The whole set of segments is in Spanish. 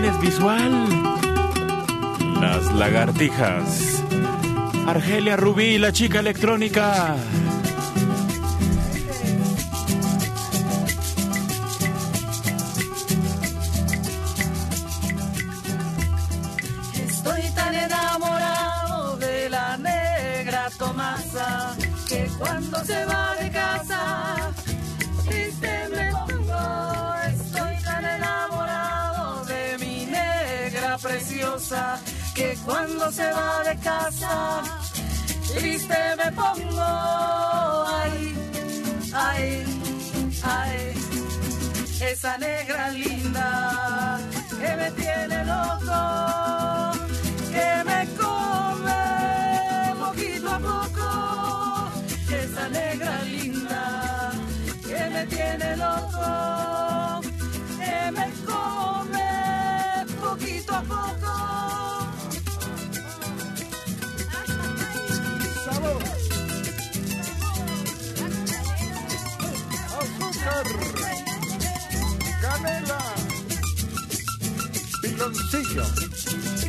Visual. Las lagartijas. Argelia Rubí, la chica electrónica. Estoy tan enamorado de la negra Tomasa que cuando se va que cuando se va de casa triste me pongo. Ay, ay, ay, esa negra linda que me tiene loco, que me come poquito a poco, esa negra linda que me tiene loco, que me come poquito a poco. ¡Azúcar! ¡Canela! ¡Piloncillo!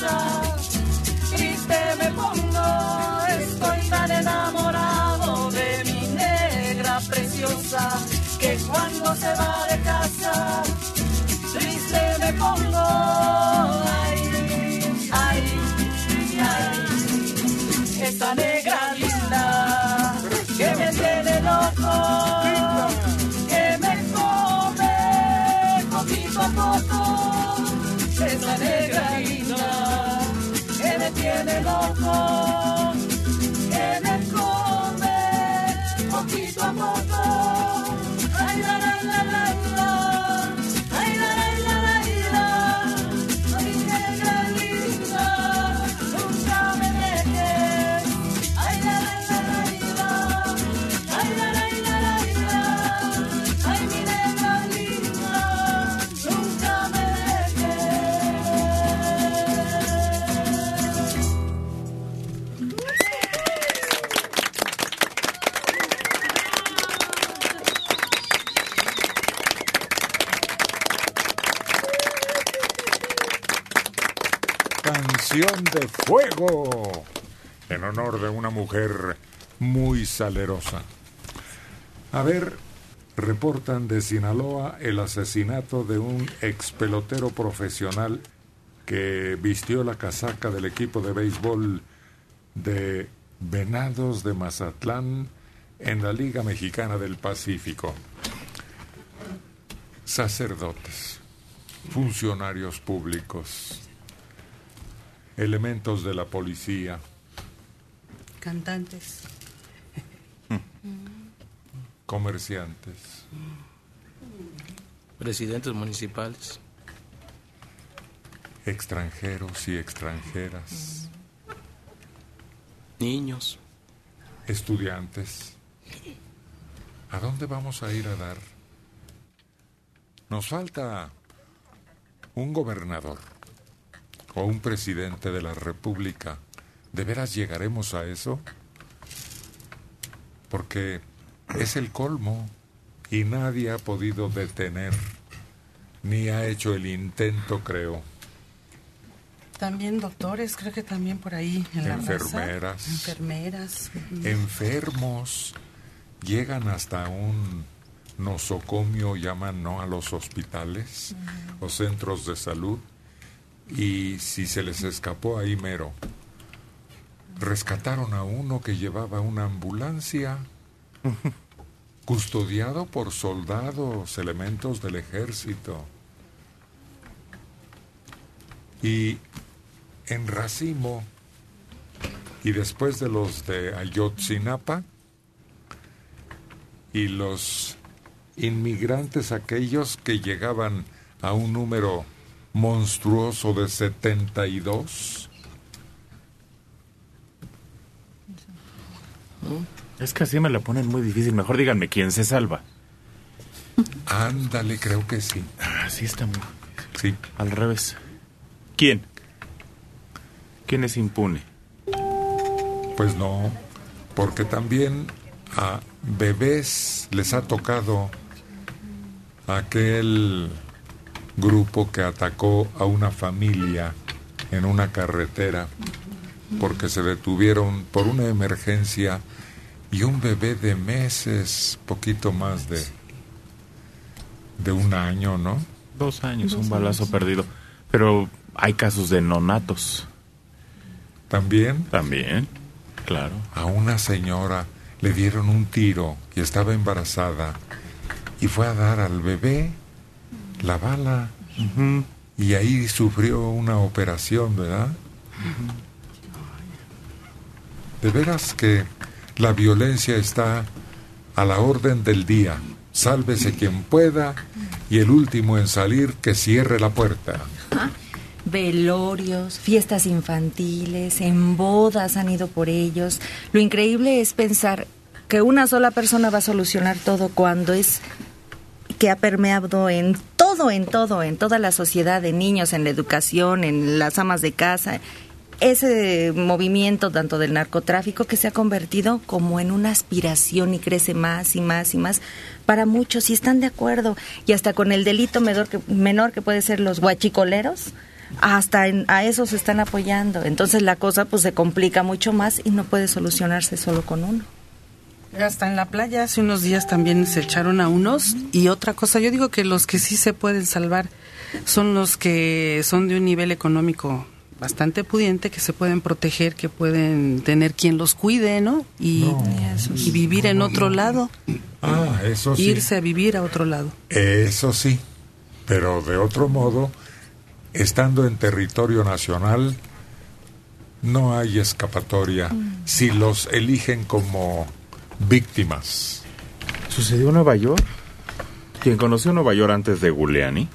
Casa triste me pongo. Estoy tan enamorado de mi negra preciosa que cuando se va de casa A ver, reportan de Sinaloa el asesinato de un ex pelotero profesional que vistió la casaca del equipo de béisbol de Venados de Mazatlán en la Liga Mexicana del Pacífico. Sacerdotes, funcionarios públicos, elementos de la policía, Cantantes. Comerciantes, Presidentes municipales. extranjeros y extranjeras, Niños. estudiantes. ¿A dónde vamos a ir a dar? Nos falta un gobernador o un presidente de la República. ¿De veras llegaremos a eso? Porque es el colmo y nadie ha podido detener, ni ha hecho el intento, creo. También doctores, creo que también por ahí en la raza. Enfermeras. Enfermeras. enfermos llegan hasta un nosocomio, llaman no a los hospitales o centros de salud, y si se les escapó ahí mero, rescataron a uno que llevaba una ambulancia, custodiado por soldados, elementos del ejército. Y en Racimo, y después de los de Ayotzinapa y los inmigrantes aquellos que llegaban a un número monstruoso de 72? Es que así me la ponen muy difícil. Mejor díganme quién se salva. Ándale, creo que sí. Así está muy. Sí. Al revés. ¿Quién? ¿Quién es impune? Pues no, porque también a bebés les ha tocado aquel grupo que atacó a una familia en una carretera porque se detuvieron por una emergencia y un bebé de meses, poquito más de de un año, ¿no? Dos años, un balazo perdido. Pero hay casos de nonatos. También También, claro. a una señora le dieron un tiro y estaba embarazada y fue a dar al bebé la bala Ujú. y ahí sufrió una operación, ¿verdad? De veras que la violencia está a la orden del día. Sálvese quien pueda y el último en salir que cierre la puerta. Velorios, fiestas infantiles, en bodas han ido por ellos. Lo increíble es pensar que una sola persona va a solucionar todo cuando es que ha permeado en todo, en todo, en toda la sociedad, en niños, en la educación, en las amas de casa. Ese movimiento tanto del narcotráfico que se ha convertido como en una aspiración y crece más y más y más para muchos y están de acuerdo. Y hasta con el delito menor que, puede ser los guachicoleros hasta en- a eso se están apoyando. Entonces la cosa pues se complica mucho más y no puede solucionarse solo con uno. Hasta en la playa hace unos días también se echaron a unos. Y otra cosa, yo digo que los que sí se pueden salvar son los que son de un nivel económico bastante pudiente, que se pueden proteger, que pueden tener quien los cuide, ¿no? Y, y vivir en otro lado, Ah, eso sí. irse a vivir a otro lado. Eso sí, pero de otro modo, estando en territorio nacional, no hay escapatoria si los eligen como víctimas. ¿Sucedió en Nueva York? ¿Quién conoció Nueva York antes de Giuliani?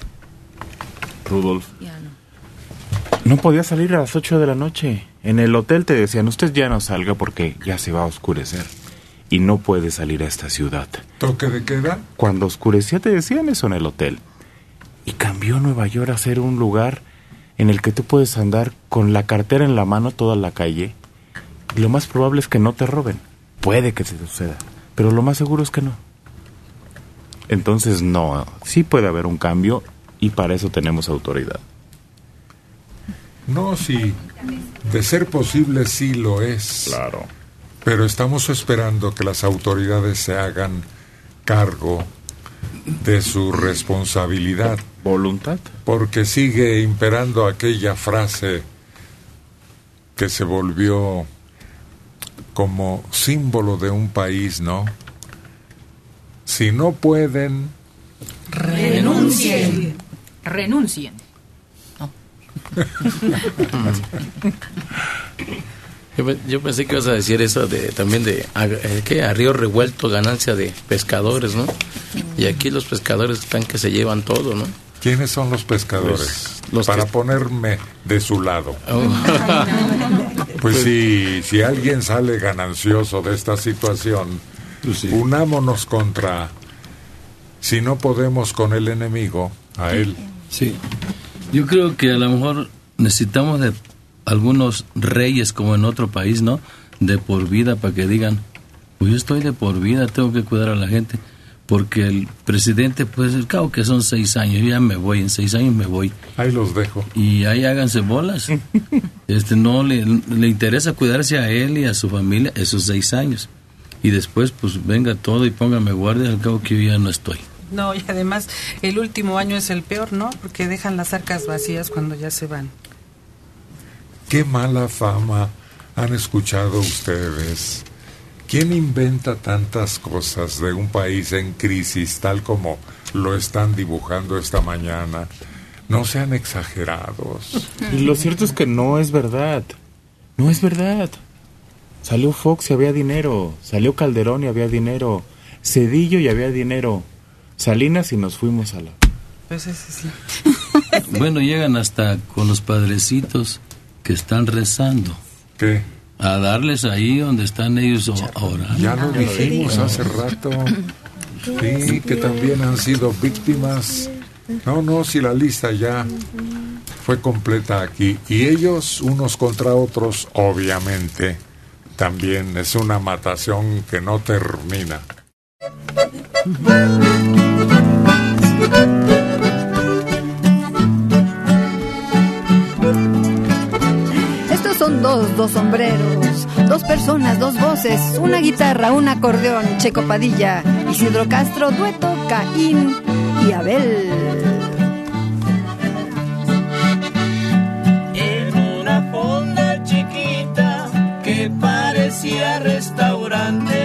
Rudolf. No podía salir a las 8 de la noche. En el hotel te decían, usted ya no salga porque ya se va a oscurecer. Y no puede salir a esta ciudad. ¿Toque de queda? Cuando oscurecía te decían eso en el hotel. Y cambió Nueva York a ser un lugar en el que tú puedes andar con la cartera en la mano toda la calle. Y lo más probable es que no te roben. Puede que se suceda, pero lo más seguro es que no. Entonces no, sí puede haber un cambio y para eso tenemos autoridad. No, sí. De ser posible, sí lo es. Claro. Pero estamos esperando que las autoridades se hagan cargo de su responsabilidad, ¿Voluntad? porque sigue imperando aquella frase que se volvió como símbolo de un país, ¿no? Si no pueden, Renuncien. Renuncien. Yo, pe- yo pensé que ibas a decir eso de también de a, eh, ¿qué? a río revuelto ganancia de pescadores, ¿no? Y aquí los pescadores están que se llevan todo, ¿no? ¿quiénes son los pescadores? Pues, los Para que- ponerme de su lado. Oh, Pues si, si alguien sale ganancioso de esta situación, Pues sí. unámonos contra, si no podemos con el enemigo, a él. Sí. Yo creo que a lo mejor necesitamos de algunos reyes como en otro país, ¿no? De por vida para que digan, pues yo estoy de por vida, tengo que cuidar a la gente. Porque el presidente, pues, cabo que son seis años, yo ya me voy, en seis años me voy. Ahí los dejo. Y ahí háganse bolas. Este, no le, le interesa cuidarse a él y a su familia esos seis años. Y después, pues, venga todo y póngame guardia, al cabo que yo ya no estoy. No, y además el último año es el peor, ¿no? Porque dejan las arcas vacías cuando ya se van. Qué mala fama han escuchado ustedes. ¿Quién inventa tantas cosas de un país en crisis tal como lo están dibujando esta mañana? No sean exagerados. Y lo cierto es que no es verdad. No es verdad. Salió Fox y había dinero. Salió Calderón y había dinero. Cedillo y había dinero. Salinas y nos fuimos a la... Pues ese sí. Bueno, llegan hasta con los padrecitos que están rezando. ¿Qué? A darles ahí donde están ellos orando. Ya lo dijimos hace rato. Sí, que también han sido víctimas. No, no, si la lista ya fue completa aquí. Y ellos, unos contra otros, obviamente, también es una matación que no termina. Estos son dos, dos sombreros, dos personas, dos voces, una guitarra, un acordeón, Checo Padilla, Isidro Castro, dueto, Caín y Abel. En una fonda chiquita que parecía restaurante.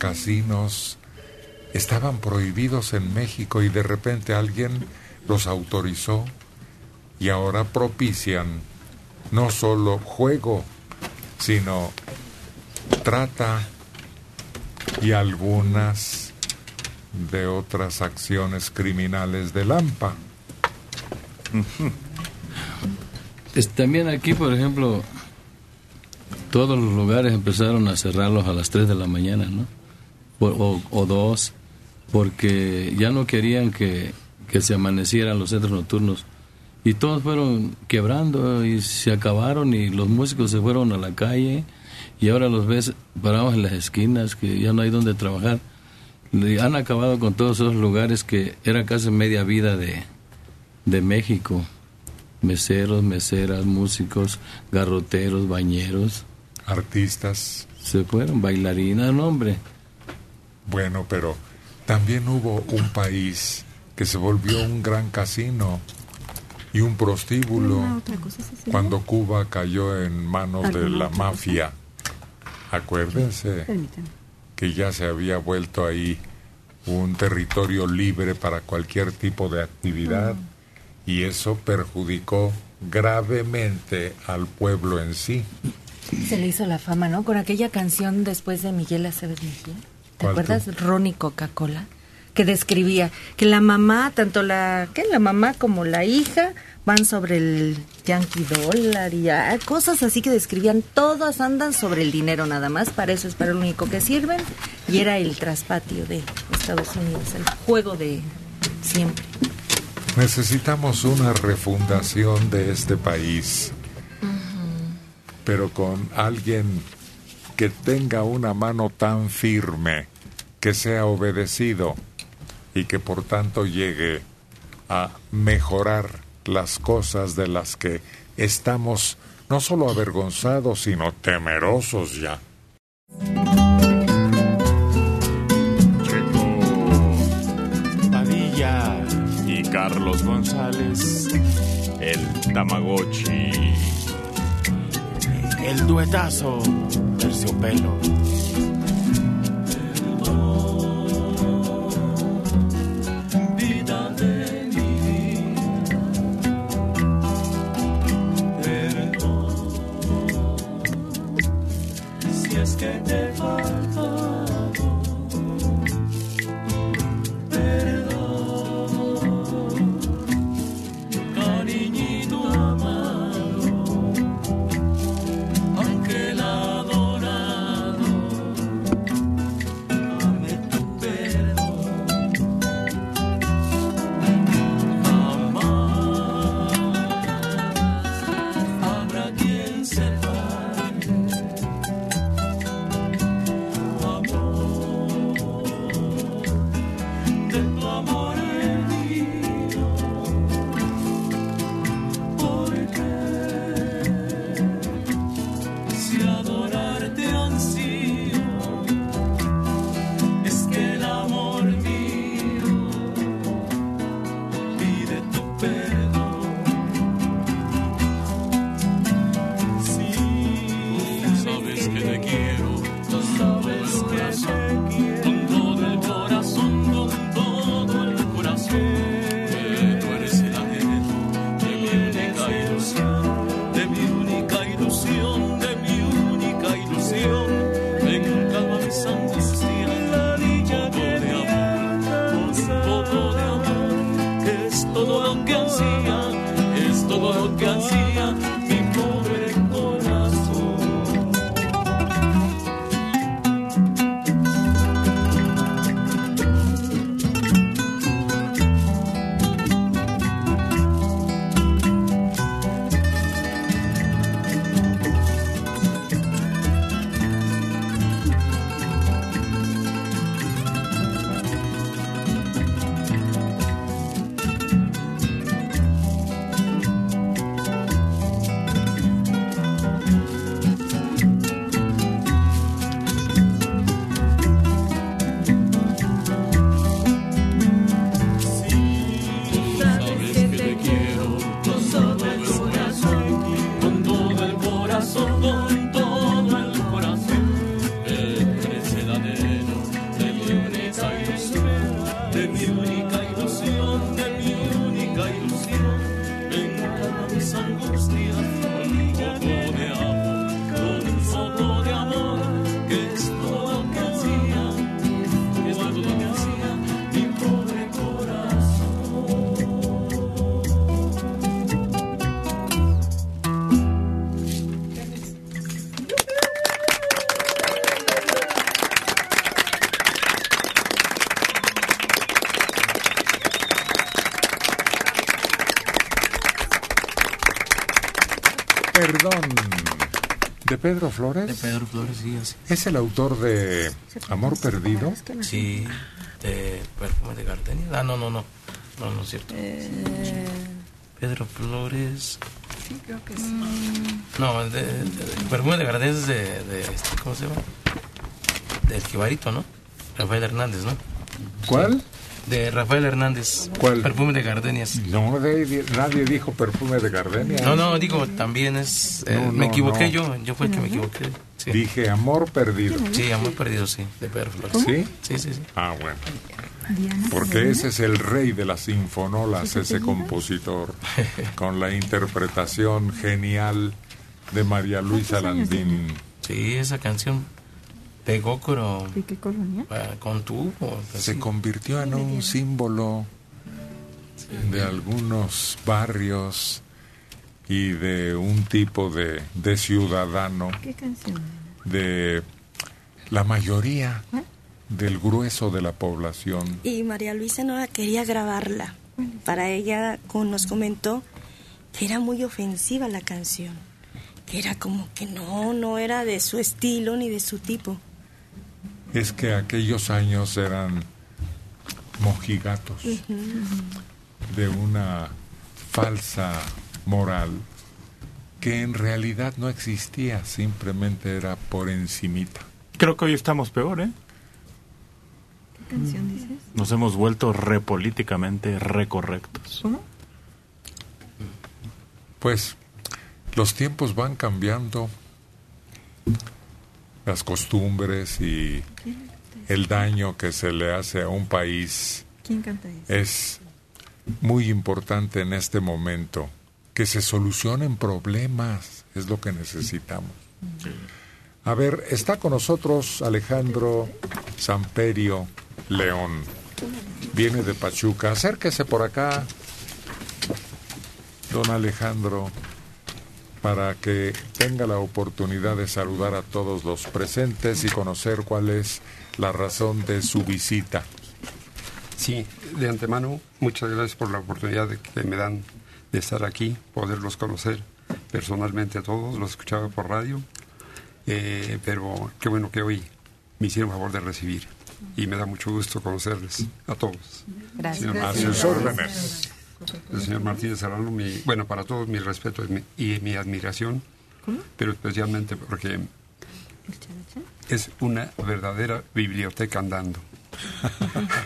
Casinos estaban prohibidos en México y de repente alguien los autorizó y ahora propician no solo juego, sino trata y algunas de otras acciones criminales de Lampa. También aquí, por ejemplo, todos los lugares empezaron a cerrarlos a las 3 de la mañana, ¿no? Por- o, o 2, porque ya no querían que, que se amanecieran los centros nocturnos. Y todos fueron quebrando y se acabaron y los músicos se fueron a la calle y ahora los ves parados en las esquinas que ya no hay donde trabajar. Han acabado con todos esos lugares que era casi media vida de, de México. Meseros, meseras, músicos, garroteros, bañeros. Artistas. Se fueron, bailarinas, no, hombre. Bueno, pero también hubo un país que se volvió un gran casino y un prostíbulo cuando Cuba cayó en manos de la mafia. Acuérdense que ya se había vuelto ahí un territorio libre para cualquier tipo de actividad y eso perjudicó gravemente al pueblo en sí. Se le hizo la fama, ¿no? Con aquella canción después de Miguel Aceves Mejía. ¿Te ¿Cuál acuerdas? Ronnie Coca-Cola. Que describía que la mamá, tanto la, ¿qué? la mamá como la hija, van sobre el Yankee Dollar y ah, cosas así que describían. Todas andan sobre el dinero nada más. Para eso es para lo único que sirven. Y era el traspatio de Estados Unidos, el juego de siempre. Necesitamos una refundación de este país, pero con alguien que tenga una mano tan firme, que sea obedecido y que por tanto llegue a mejorar las cosas de las que estamos no solo avergonzados, sino temerosos ya. Padilla y Carlos González, el Tamagotchi, el duetazo, terciopelo. que te he que ansía, es todo lo que ansía Pedro Flores? De Pedro Flores, sí, así. ¿Es el autor de Amor Perdido? Sí, de perfume de gardenia. Ah, no, no, no. No, no es cierto. Pedro Flores. Sí, creo que sí. Mm. No, de, de- de- perfume de gardenia es de, de este, ¿cómo se llama? Del Jibarito, ¿no? Rafael Hernández, ¿no? ¿Cuál? De Rafael Hernández. ¿Cuál? Perfume de gardenias. No, de- nadie dijo perfume de gardenia. No, no, digo, también es... eh, No, me no, equivoqué no. yo, yo fue el que me equivoqué. Sí, Dije amor perdido. sí amor perdido, sí, de Pedro Flores. ¿Sí? Sí, sí, sí. Ah, bueno. Porque ese es el rey de las sinfonolas, ese compositor, con la interpretación genial de María Luisa Landín. Sí, esa canción ¿De qué colonia? ah, con tu... Se convirtió en un símbolo de algunos barrios y de un tipo de, de ciudadano, ¿Qué canción? de la mayoría del grueso de la población. Y María Luisa no la quería grabarla. Para ella con- nos comentó que era muy ofensiva la canción. Que era como que no, no era de su estilo ni de su tipo. Es que aquellos años eran mojigatos de una falsa moral que en realidad no existía, simplemente era por encimita. Creo que hoy estamos peor, ¿eh? ¿Qué canción dices? Nos hemos vuelto repolíticamente recorrectos. ¿Cómo? Pues los tiempos van cambiando, las costumbres y el daño que se le hace a un país ¿Quién canta eso? es muy importante en este momento. Que se solucionen problemas, es lo que necesitamos. A ver, está con nosotros Alejandro Samperio León. Viene de Pachuca. Acérquese por acá, don Alejandro, para que tenga la oportunidad de saludar a todos los presentes y conocer cuál es la razón de su visita. Sí, de antemano, muchas gracias por la oportunidad de que me dan de estar aquí, poderlos conocer personalmente a todos, los escuchaba por radio, eh, pero qué bueno que hoy me hicieron favor de recibir y me da mucho gusto conocerles a todos. Gracias. Señor A sus órdenes. El señor Martínez Serrano, mi, bueno, para todos mi respeto y mi, y mi admiración, pero especialmente porque es una verdadera biblioteca andando.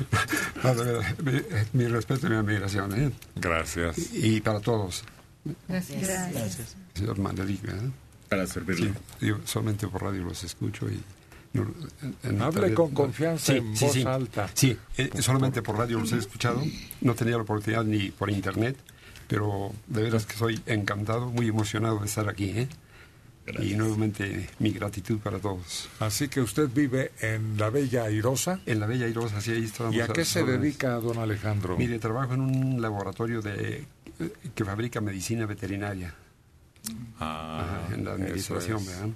Mi, mi respeto y mi admiración, ¿eh? Gracias. Y para todos, Gracias. señor Manelik, ¿verdad? Para Sí, servirle. digo, solamente por radio los escucho y... Hable con confianza, en voz sí. alta. Sí, eh, solamente por radio los he escuchado, no tenía la oportunidad ni por internet, pero de veras que soy encantado, muy emocionado de estar aquí, ¿eh? Y nuevamente mi gratitud para todos. Así que usted vive en la Bella Airosa. En la Bella Irosa, sí, ahí estamos. ¿Y a qué se dedica don Alejandro? Mire, trabajo en un laboratorio de eh, que fabrica medicina veterinaria. Ah, Ajá, en la eso administración, es. ¿verdad?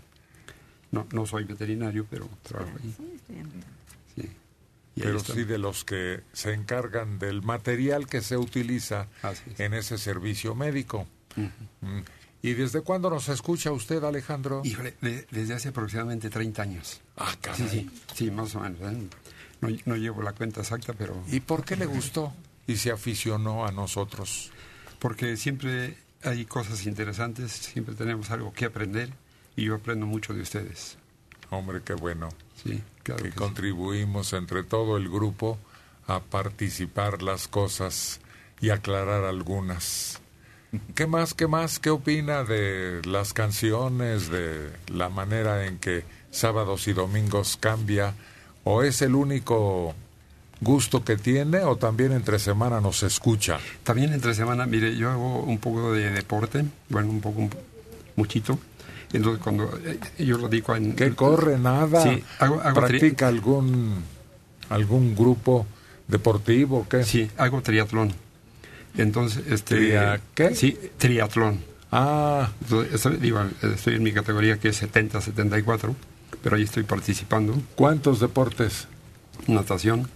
No, no soy veterinario, pero trabajo ahí. Sí. Pero sí de los que se encargan del material que se utiliza es. en ese servicio médico. Mm. ¿Y desde cuándo nos escucha usted, Alejandro? Híjole, de- desde hace aproximadamente 30 años. Ah, Sí, caray. sí, sí, más o menos. ¿eh? No, no llevo la cuenta exacta, pero... ¿Y por qué le gustó y se aficionó a nosotros? Porque siempre hay cosas interesantes, siempre tenemos algo que aprender y yo aprendo mucho de ustedes. Hombre, qué bueno. Sí, claro. que que sí. contribuimos entre todo el grupo a participar las cosas y aclarar algunas. ¿Qué más, qué más? ¿Qué opina de las canciones, de la manera en que sábados y domingos cambia? ¿O es el único gusto que tiene o también entre semana nos escucha? También entre semana, mire, yo hago un poco de deporte, bueno, un poco, un- muchito. Entonces, cuando eh, yo lo digo en... ¿Qué corre? ¿Nada? Sí, hago- hago tri- ¿Practica algún, algún grupo deportivo? ¿Qué? Sí, hago triatlón. Entonces, este... ¿Tria qué? Sí, triatlón. Ah, Entonces, estoy, digo, estoy en mi categoría que es 70-74, pero ahí estoy participando. ¿cuántos deportes? Natación,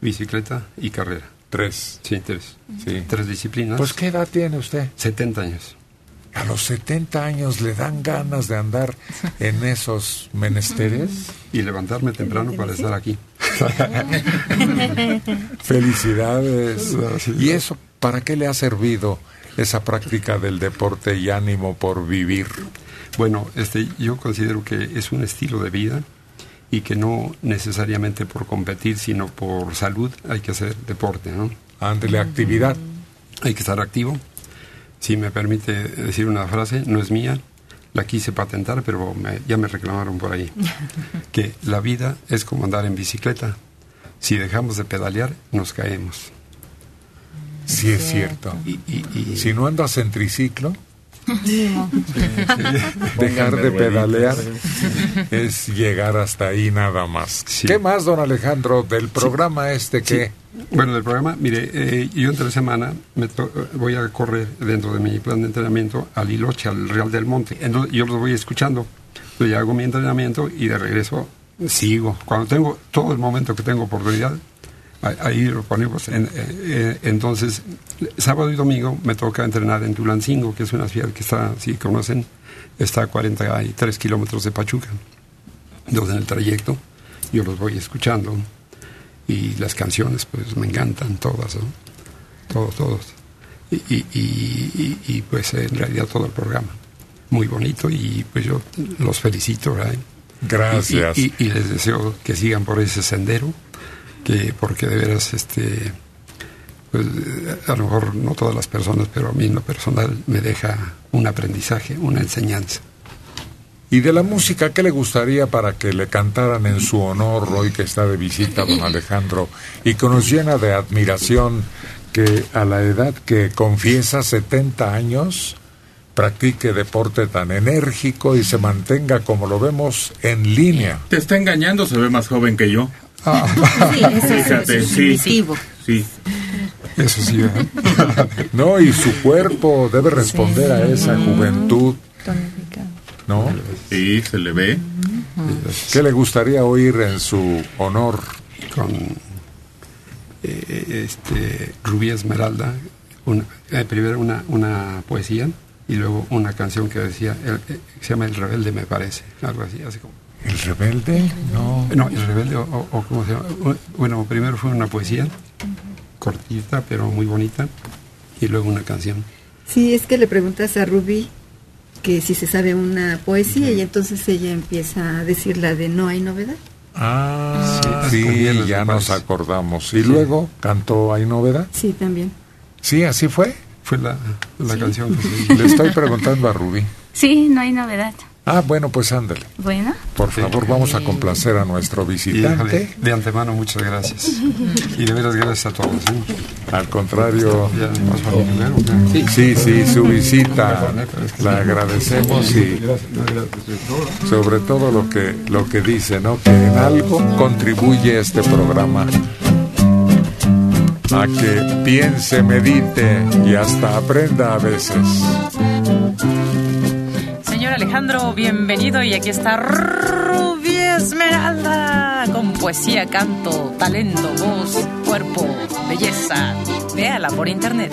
bicicleta y carrera. Tres. Sí, tres. Sí. Tres disciplinas. Pues, ¿qué edad tiene usted? 70 años. A los 70 años le dan ganas de andar en esos menesteres. Y levantarme temprano para estar aquí. Felicidades. ¿Y eso para qué le ha servido esa práctica del deporte y ánimo por vivir? Bueno, este, yo considero que es un estilo de vida y que no necesariamente por competir, sino por salud hay que hacer deporte, ¿no? Ándele, actividad. Hay que estar activo. Si me permite decir una frase, no es mía, la quise patentar, pero me- ya me reclamaron por ahí, que la vida es como andar en bicicleta. Si dejamos de pedalear, nos caemos. Sí, es cierto. Si no andas en triciclo, dejar de pedalear es llegar hasta ahí nada más. ¿Qué más, don Alejandro, del programa este que... Bueno, del programa, mire, eh, yo entre semana me to- voy a correr dentro de mi plan de entrenamiento al Hiloche, al Real del Monte. Entonces, yo los voy escuchando. Yo hago mi entrenamiento y de regreso sigo. Cuando tengo todo el momento que tengo oportunidad, ahí lo ponemos. En- eh, eh, entonces, sábado y domingo me toca entrenar en Tulancingo, que es una ciudad que está, si conocen, está a 43 kilómetros de Pachuca. Entonces, en el trayecto, yo los voy escuchando y las canciones pues me encantan todas, ¿no? Todos, todos. Y, y, y- y, pues en realidad todo el programa. Muy bonito y pues yo los felicito, ¿verdad? Gracias. Y les deseo que sigan por ese sendero, que porque de veras, este, pues a lo mejor no todas las personas, pero a mí en lo personal me deja un aprendizaje, una enseñanza. ¿Y de la música qué le gustaría para que le cantaran en su honor hoy que está de visita don Alejandro y que nos llena de admiración que a la edad que confiesa 70 años practique deporte tan enérgico y se mantenga como lo vemos en línea? Te está engañando, se ve más joven que yo. Sí, eso sí, Fíjate, eso es sí. definitivo. Sí. Eso sí, No, y su cuerpo debe responder a esa juventud, ¿no? Sí, se le ve. ¿Qué le gustaría oír en su honor? Con eh, este, Rubí Esmeralda, una- eh, primero una, una poesía y luego una canción que decía, el- eh, se llama El Rebelde me parece, algo así, así como... ¿El rebelde? No. No, El Rebelde, o, o- ¿cómo se llama? Bueno, primero fue una poesía, cortita pero muy bonita, y luego una canción. Sí, es que le preguntas a Ruby que si se sabe una poesía y entonces ella empieza a decir la de no hay novedad. Ah, Sí, sí, ya nos acordamos. ¿Y luego cantó Hay Novedad? Sí, también. Sí, así fue. Fue la, la Sí. canción que se Le estoy preguntando a Rubí. Sí, no hay novedad. Ah, bueno, pues ándale. Bueno. Por favor, vamos a complacer a nuestro Y visitante. déjale, de antemano muchas gracias. Y de veras gracias a todos. ¿eh? Al contrario. Ya, ¿vas a mi lugar o qué? Sí, sí, su visita la agradecemos y sobre todo lo que lo que dice, ¿no? Que en algo contribuye este programa a que piense, medite y hasta aprenda a veces. Alejandro, bienvenido y aquí está Rubí Esmeralda con poesía, canto, talento, voz, cuerpo, belleza. Véala por internet.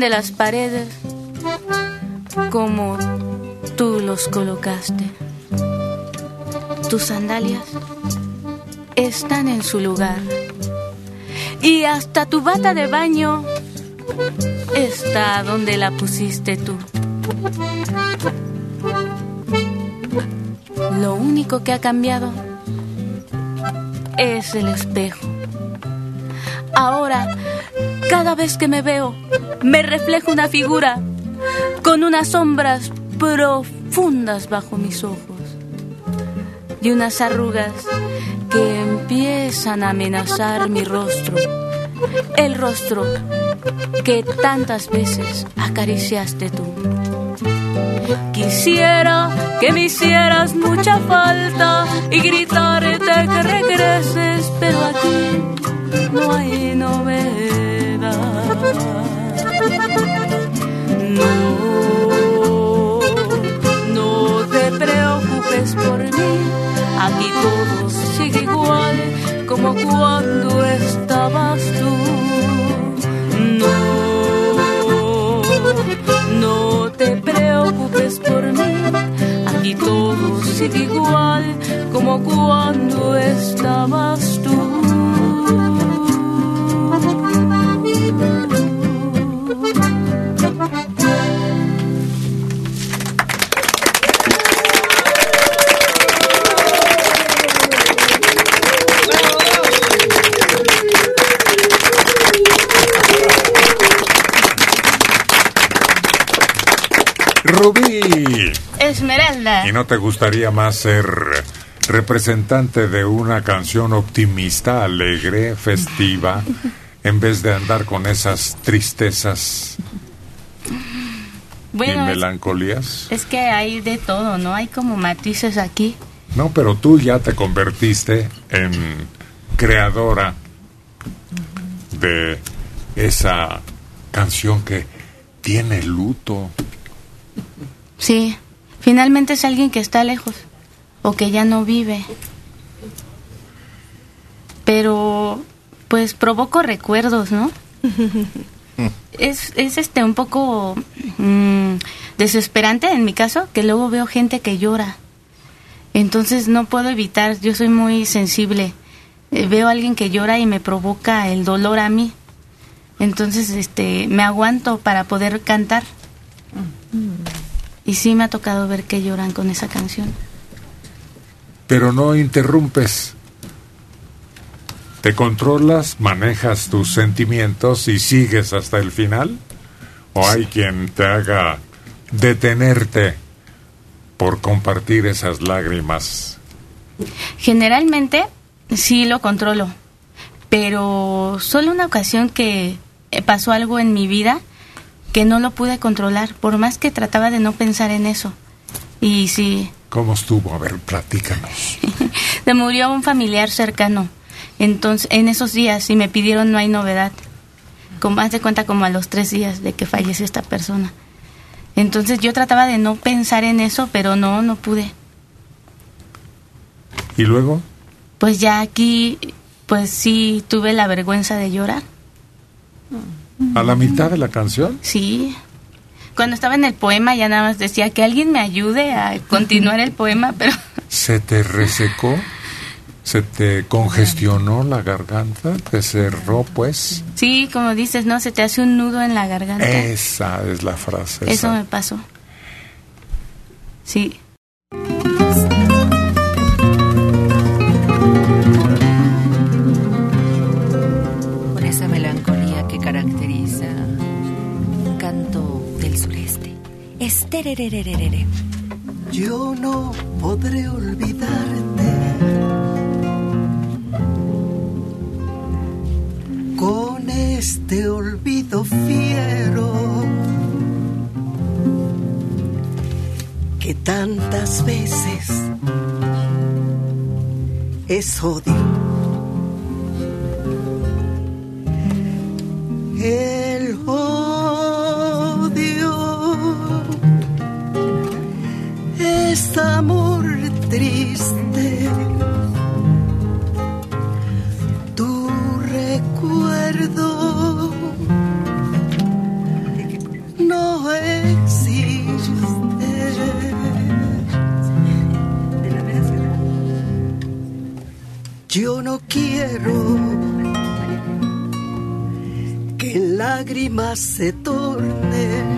De las paredes como tú los colocaste. Tus sandalias están en su lugar. Y hasta tu bata de baño está donde la pusiste tú. Lo único que ha cambiado es el espejo. Ahora, cada vez que me veo, me refleja una figura con unas sombras profundas bajo mis ojos y unas arrugas que empiezan a amenazar mi rostro, el rostro que tantas veces acariciaste tú. Quisiera que me hicieras mucha falta y gritarte que regreses, pero aquí no hay novedad. Todo sigue igual como cuando estabas tú. No, no te preocupes por mí, aquí todo sigue igual como cuando estabas tú. ¿Y no te gustaría más ser representante de una canción optimista, alegre, festiva, en vez de andar con esas tristezas y Bueno, es, melancolías? es que hay de todo, ¿no? Hay como matices aquí. No, pero tú ya te convertiste en creadora de esa canción que tiene luto. Sí, finalmente es alguien que está lejos o que ya no vive. Pero, pues provoco recuerdos, ¿no? es, es este un poco mm, desesperante en mi caso que luego veo gente que llora. Entonces no puedo evitar, yo soy muy sensible. Eh, veo a alguien que llora y me provoca el dolor a mí. Entonces este me aguanto para poder cantar. Y sí me ha tocado ver que lloran con esa canción. Pero no interrumpes. ¿Te controlas, manejas tus sentimientos y sigues hasta el final? ¿O hay quien te haga detenerte por compartir esas lágrimas? Generalmente sí lo controlo, pero solo una ocasión que pasó algo en mi vida que no lo pude controlar, por más que trataba de no pensar en eso. Y sí, ¿Cómo estuvo? A ver, platícanos. se murió un familiar cercano. Entonces, en esos días, y me pidieron no hay novedad. Como más de cuenta como a los tres días de que falleció esta persona. Entonces yo trataba de no pensar en eso, pero no, no pude. ¿Y luego? Pues ya aquí, pues sí tuve la vergüenza de llorar. ¿A la mitad de la canción? Sí. Cuando estaba en el poema ya nada más decía que alguien me ayude a continuar el poema, pero ¿Se te resecó? ¿Se te congestionó la garganta? ¿Te cerró, pues? sí, como dices, no, se te hace un nudo en la garganta. Esa es la frase. Eso esa. me pasó. Sí. Yo no podré olvidarte. Con este olvido fiero que tantas veces es odio. El odio amor triste. Tu recuerdo no existe. Yo no quiero que lágrimas se tornen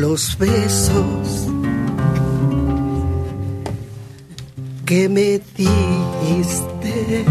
los besos que me diste.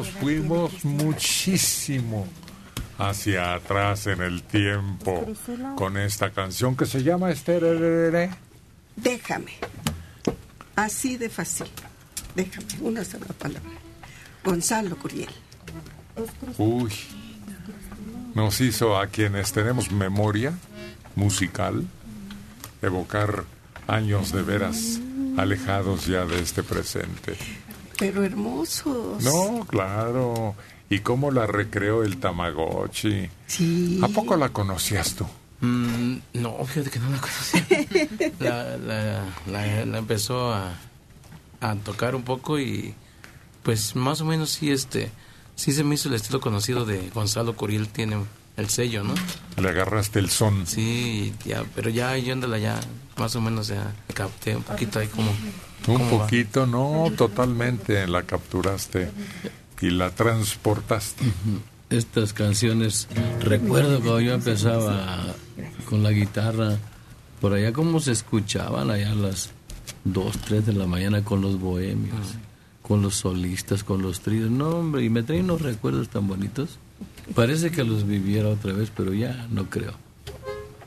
Nos fuimos muchísimo hacia atrás en el tiempo con esta canción que se llama Esterere. Déjame. Así de fácil. Déjame. Una sola palabra. Gonzalo Curiel. Uy, nos hizo a quienes tenemos memoria musical evocar años de veras alejados ya de este presente. Pero hermosos. No, claro. ¿Y cómo la recreó el Tamagotchi? Sí. ¿A poco la conocías tú? Mm, no, fíjate que no la conocía. la, la, la- la empezó a, a tocar un poco y pues más o menos sí, este, sí se me hizo el estilo conocido de Gonzalo Curiel, tiene el sello, ¿no? Le agarraste el son. Sí, ya, pero ya yéndola ya, más o menos ya capté un poquito ahí como... Un va. poquito, no, totalmente la capturaste y la transportaste. Estas canciones, recuerdo cuando yo empezaba con la guitarra, por allá cómo se escuchaban allá las, 2, 3 de la mañana con los bohemios, con los solistas, con los tríos. No, hombre, y me trae unos recuerdos tan bonitos. Parece que los viviera otra vez, pero ya no creo.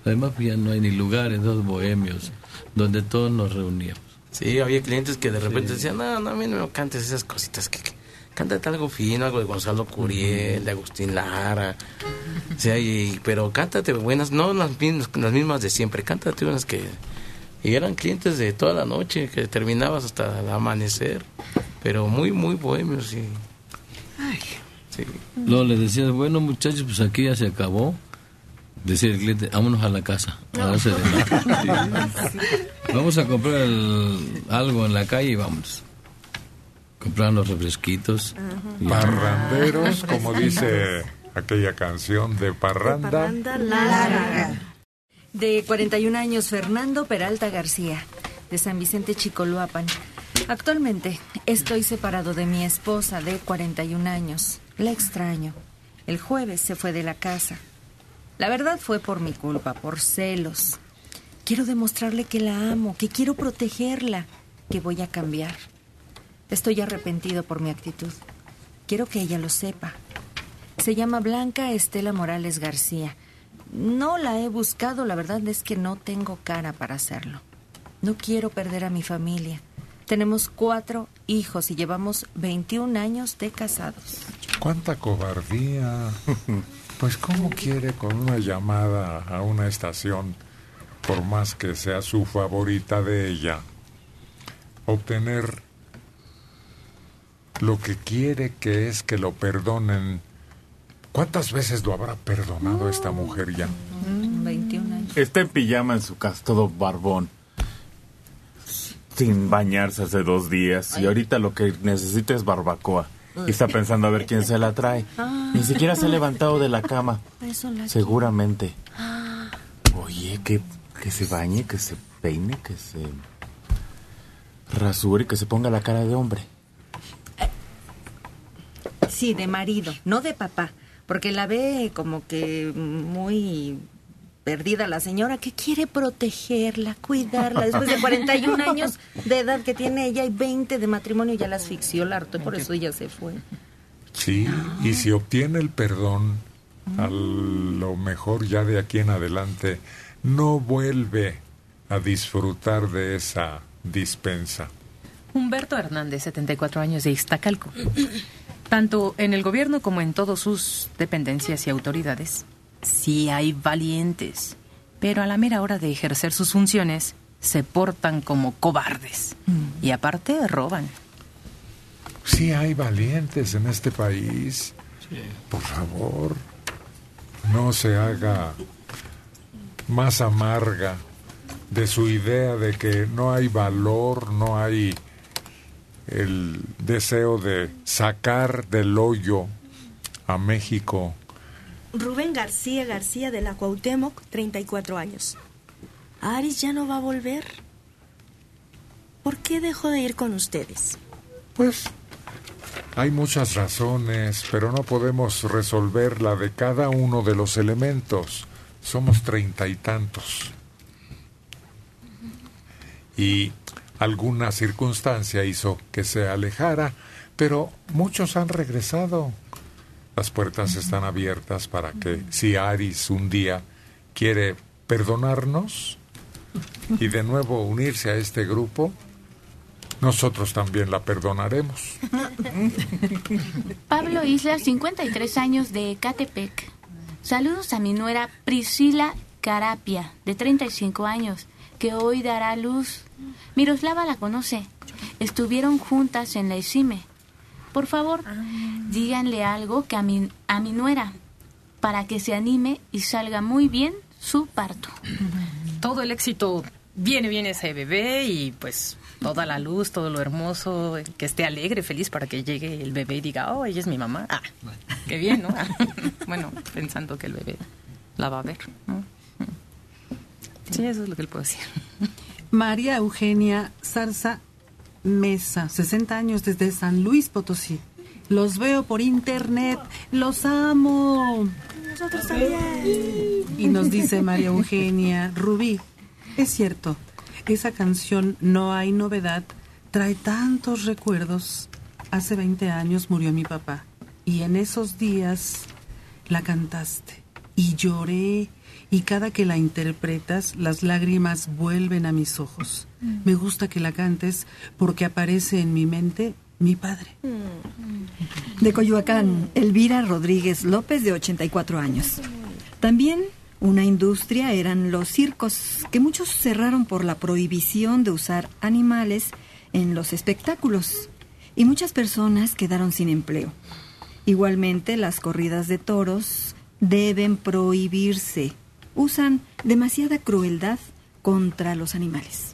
Además, ya no hay ni lugares, dos bohemios, donde todos nos reuníamos. Sí, había clientes que de repente decían, no, no, a mí no me cantes esas cositas, que, que- cántate algo fino, algo de Gonzalo Curiel, de Agustín Lara, o sea, y- pero cántate buenas, no las mismas, las mismas de siempre, cántate unas que... Y eran clientes de toda la noche, que terminabas hasta el amanecer, pero muy, muy bohemios, y... Sí. Luego le decías, bueno muchachos, pues aquí ya se acabó. Decía el cliente, vámonos a la casa. a de nada". Vamos a comprar el- algo en la calle y vamos. Compraron los refresquitos. Parranderos, como dice aquella canción de Parranda. De 41 años, Fernando Peralta García, de San Vicente Chicoloapan. Actualmente estoy separado de mi esposa de 41 años. La extraño. El jueves se fue de la casa. La verdad fue por mi culpa, por celos. Quiero demostrarle que la amo, que quiero protegerla, que voy a cambiar. Estoy arrepentido por mi actitud. Quiero que ella lo sepa. Se llama Blanca Estela Morales García. No la he buscado, la verdad es que no tengo cara para hacerlo. No quiero perder a mi familia. Tenemos cuatro hijos y llevamos 21 años de casados. ¡Cuánta cobardía! Pues ¿cómo quiere con una llamada a una estación, por más que sea su favorita de ella, obtener lo que quiere que es que lo perdonen? ¿Cuántas veces lo habrá perdonado esta mujer ya? 21 años. Está en pijama en su casa, todo barbón. Sin bañarse hace dos días. Y ahorita lo que necesita es barbacoa. Y está pensando a ver quién se la trae. Ni siquiera se ha levantado de la cama. Seguramente. Oye, que, que se bañe, que se peine, que se rasure, que se ponga la cara de hombre. Sí, de marido, no de papá. Porque la ve como que muy perdida la señora que quiere protegerla, cuidarla. Después de 41 años de edad que tiene ella y 20 de matrimonio, ya la asfixió, la hartó, y por eso ella se fue. Sí, y si obtiene el perdón, a lo mejor ya de aquí en adelante, no vuelve a disfrutar de esa dispensa. Humberto Hernández, 74 años de Iztacalco. Tanto en el gobierno como en todas sus dependencias y autoridades, sí hay valientes, pero a la mera hora de ejercer sus funciones se portan como cobardes y aparte roban. Sí hay valientes en este país. Por favor, no se haga más amarga de su idea de que no hay valor, no hay el deseo de sacar del hoyo a México. Rubén García García de la Cuauhtémoc, 34 años. Aris ya no va a volver. ¿Por qué dejó de ir con ustedes? Pues hay muchas razones, pero no podemos resolver la de cada uno de los elementos. Somos treinta y tantos. Y alguna circunstancia hizo que se alejara, pero muchos han regresado. Las puertas están abiertas para que si Aris un día quiere perdonarnos y de nuevo unirse a este grupo, nosotros también la perdonaremos. Pablo Isla, 53 años de Ecatepec. Saludos a mi nuera Priscila Carapia, de 35 años, que hoy dará luz. Miroslava la conoce. Estuvieron juntas en la ICIME. Por favor, díganle algo que a mi, a mi nuera, para que se anime y salga muy bien su parto. Todo el éxito viene bien ese bebé y pues toda la luz, todo lo hermoso, que esté alegre, feliz para que llegue el bebé y diga, oh, ella es mi mamá. Ah, qué bien, ¿no? bueno, pensando que el bebé la va a ver. ¿no? Sí, eso es lo que le puedo decir. María Eugenia Zarza Mesa, 60 años desde San Luis Potosí. Los veo por internet, los amo. Nosotros también. Y nos dice María Eugenia Rubí, es cierto, Esa canción No hay novedad trae tantos recuerdos. Hace 20 años murió mi papá y en esos días la cantaste y lloré y cada que la interpretas las lágrimas vuelven a mis ojos. Mm. Me gusta que la cantes porque aparece en mi mente mi padre. De Coyoacán, Elvira Rodríguez López, de 84 años. También una industria eran los circos, que muchos cerraron por la prohibición de usar animales en los espectáculos, y muchas personas quedaron sin empleo. Igualmente, las corridas de toros deben prohibirse. Usan demasiada crueldad contra los animales.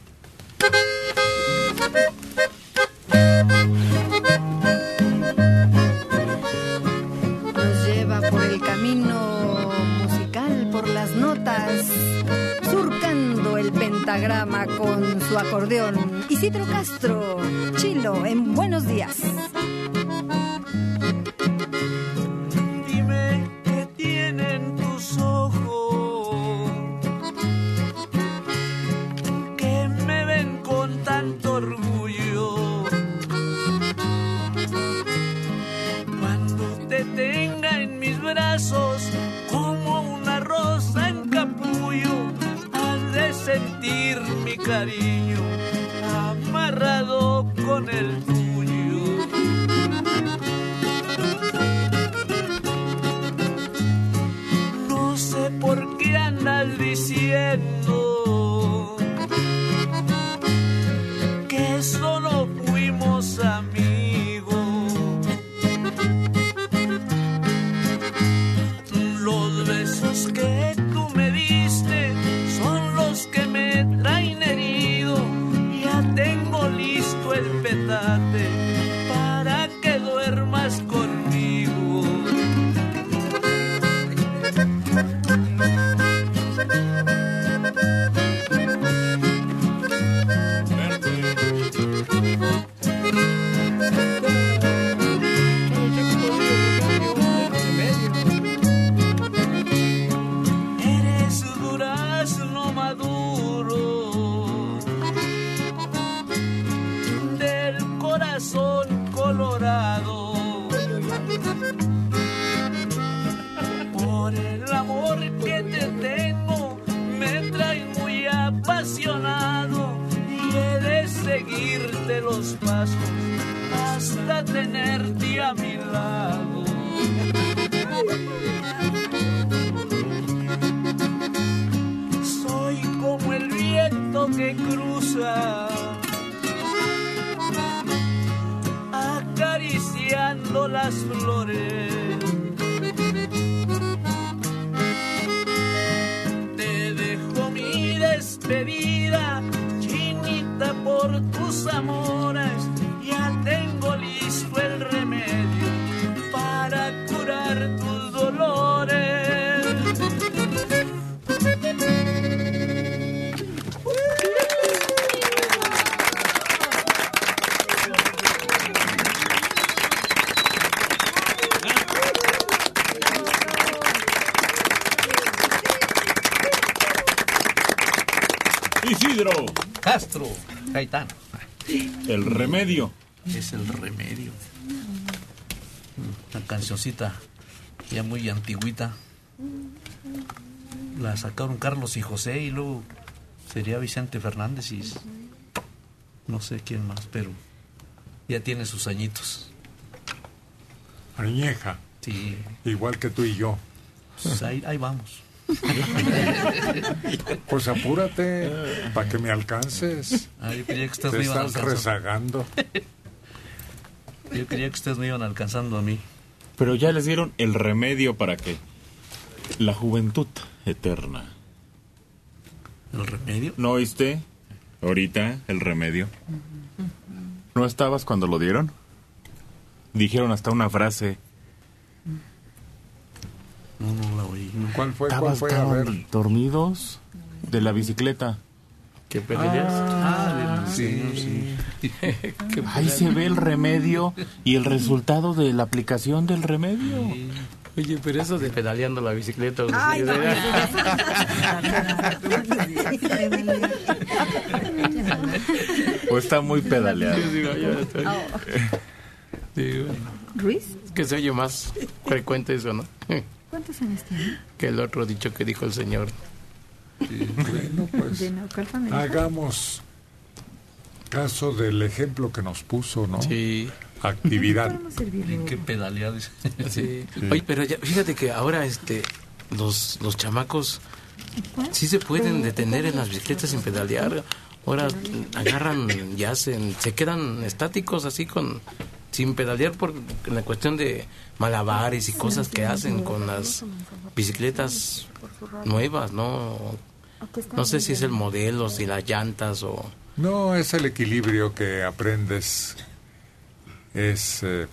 Nos lleva por el camino musical, por las notas, surcando el pentagrama con su acordeón. Isidro Castro, Chilo, en Buenos Días. Dime qué tienen tus ojos cariño amarrado con el cancioncita ya muy antigüita. La sacaron Carlos y José y luego sería Vicente Fernández y no sé quién más, pero ya tiene sus añitos. Añeja. Sí. Igual que tú y yo. Pues ahí, ahí vamos. Pues apúrate para que me alcances. Ah, yo creía que ustedes Te me iban estás alcanzando. rezagando. Yo creía que ustedes me iban alcanzando a mí. Pero ya les dieron el remedio para que la juventud eterna. ¿El remedio? ¿No oíste? Ahorita, el remedio. ¿No estabas cuando lo dieron? Dijeron hasta una frase. No, no la oí. ¿Cuál fue? ¿Estaban, estaban dormidos? De la bicicleta. ¿Qué pedaleas? Ah, sí. Ahí se ve el remedio y el resultado de la aplicación del remedio. Oye, pero eso de pedaleando la bicicleta. Ay, no, O está muy pedaleado. Yo digo, ya estoy- Digo, ¿Ruiz? es que se oye más frecuente eso, ¿no? ¿Cuántos años tiene? Que el otro dicho que dijo el señor. Bueno, pues hagamos caso del ejemplo que nos puso, ¿no? Sí. Actividad. ¿En qué pedalear? dice? Sí. Oye, pero ya, fíjate que ahora este los, los chamacos sí se pueden detener en las bicicletas sin pedalear. Ahora agarran, ya se, se quedan estáticos así con sin pedalear por la cuestión de malabares y cosas que hacen con las bicicletas nuevas, ¿no? No sé si es el modelo, si las llantas o... No, es el equilibrio que aprendes. Es eh,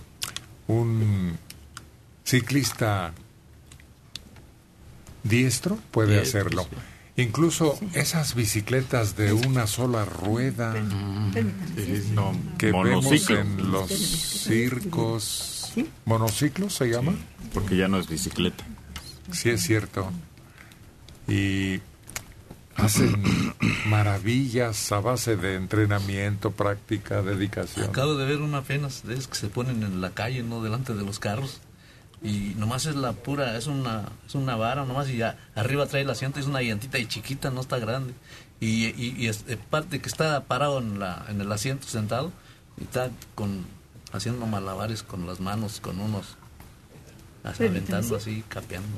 un ciclista diestro, puede Diestro, hacerlo. Incluso esas bicicletas de una sola rueda No, que monociclo. vemos en los circos. ¿Monociclo se llama? Porque ya no es bicicleta. Sí, es cierto. Y hacen maravillas a base de entrenamiento, práctica, dedicación. Acabo de ver una apenas de esas que se ponen en la calle, no delante de los carros. Y nomás es la pura, es una, es una vara nomás y ya, arriba trae el asiento, es una llantita y chiquita, no está grande. Y, y, y es, eh, parte que está parado en, la, en el asiento sentado y está con, haciendo malabares con las manos, con unos, aventando ¿sí? así, capeando.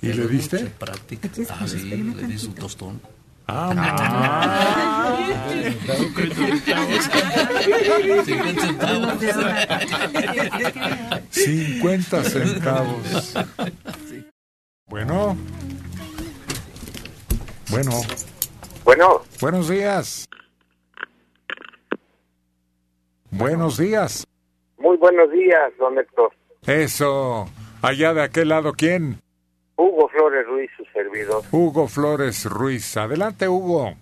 ¿Y le diste? práctica. Ah, sí, experimenta le di su tostón. Ah, 50 centavos. 50 centavos. Bueno. Bueno. Bueno. Buenos días. Buenos días. Muy buenos días, don Héctor. Eso. Allá de aquel lado, ¿quién? Hugo Flores Ruiz, su servidor. Hugo Flores Ruiz. Adelante, Hugo.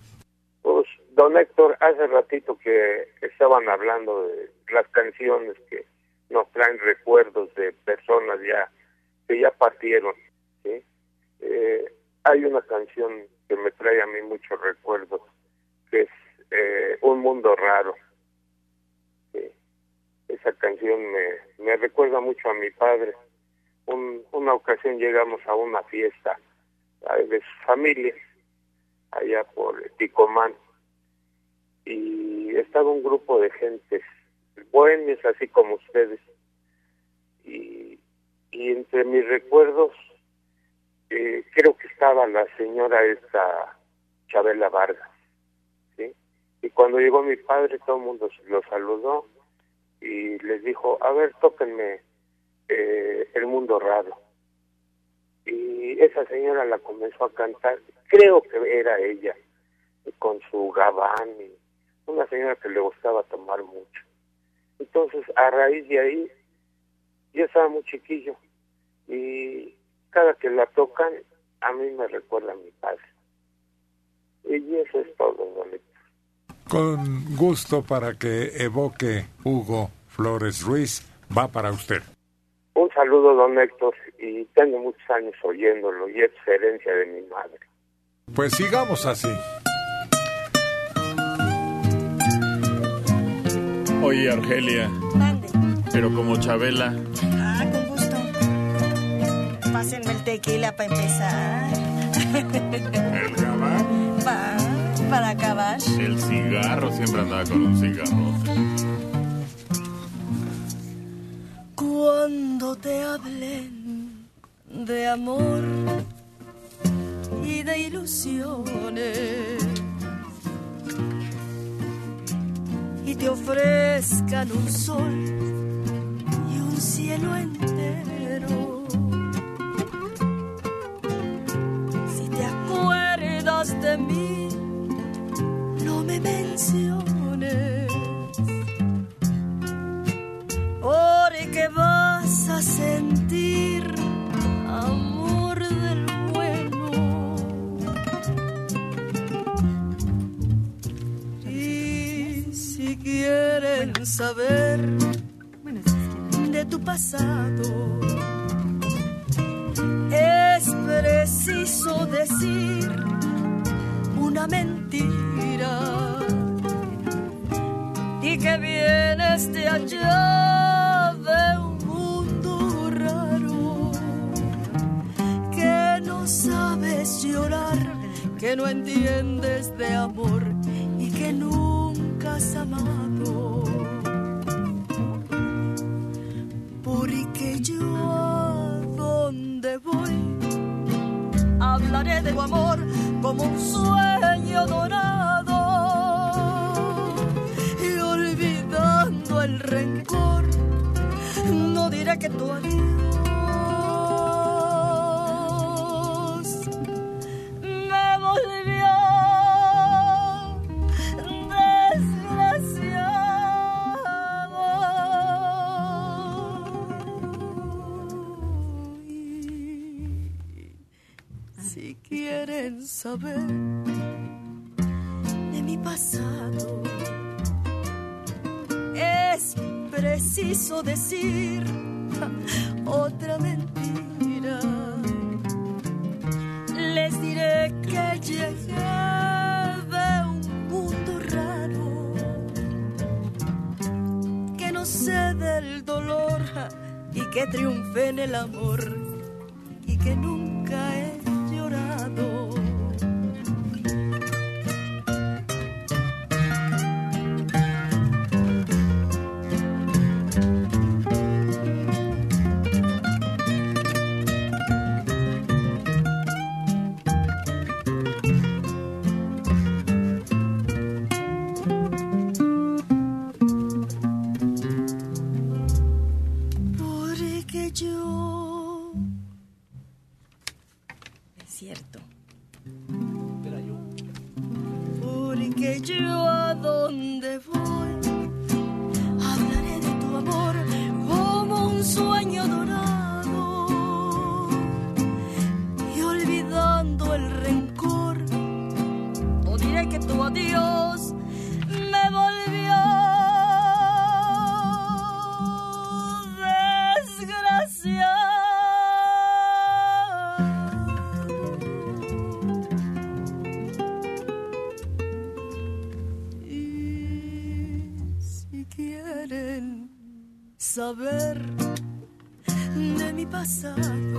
Pues, don Héctor, hace ratito que estaban hablando de las canciones que nos traen recuerdos de personas ya que ya partieron. ¿sí? Eh, hay una canción que me trae a mí muchos recuerdos, que es eh, Un Mundo Raro. ¿sí? Esa canción me, me recuerda mucho a mi padre. Un- una ocasión llegamos a una fiesta de su familia allá por Ticomán y estaba un grupo de gentes bohemios así como ustedes y, y entre mis recuerdos eh, creo que estaba la señora esta Chabela Vargas ¿sí? y cuando llegó mi padre todo el mundo lo saludó y les dijo a ver tóquenme eh, el mundo raro y esa señora la comenzó a cantar creo que era ella con su gabán y una señora que le gustaba tomar mucho entonces a raíz de ahí yo estaba muy chiquillo y cada que la tocan a mí me recuerda a mi padre y eso es todo Héctor. Con gusto para que evoque Hugo Flores Ruiz. Va para usted. Un saludo don Héctor y tengo muchos años oyéndolo y es herencia de mi madre Pues sigamos así. Oye, Argelia, Mande. pero como Chabela, Ah, con gusto. Pásenme el tequila para empezar. ¿El gabán? Pa, para acabar. el cigarro siempre andaba con un cigarro. Te hablen de amor y de ilusiones y te ofrezcan un sol y un cielo entero. Si te acuerdas de mí, no me menciones. A sentir amor del bueno. Y si quieren saber de tu pasado, es preciso decir una mentira. que vienes de allá llorar, que no entiendes de amor y que nunca has amado. Porque yo a donde voy hablaré de tu amor como un sueño dorado y olvidando el rencor no diré que tu adiós saber de mi pasado, es preciso decir otra mentira. Les diré que llegué de un mundo raro, que no sé del dolor y que triunfé en el amor y que nunca he saber de mi pasado,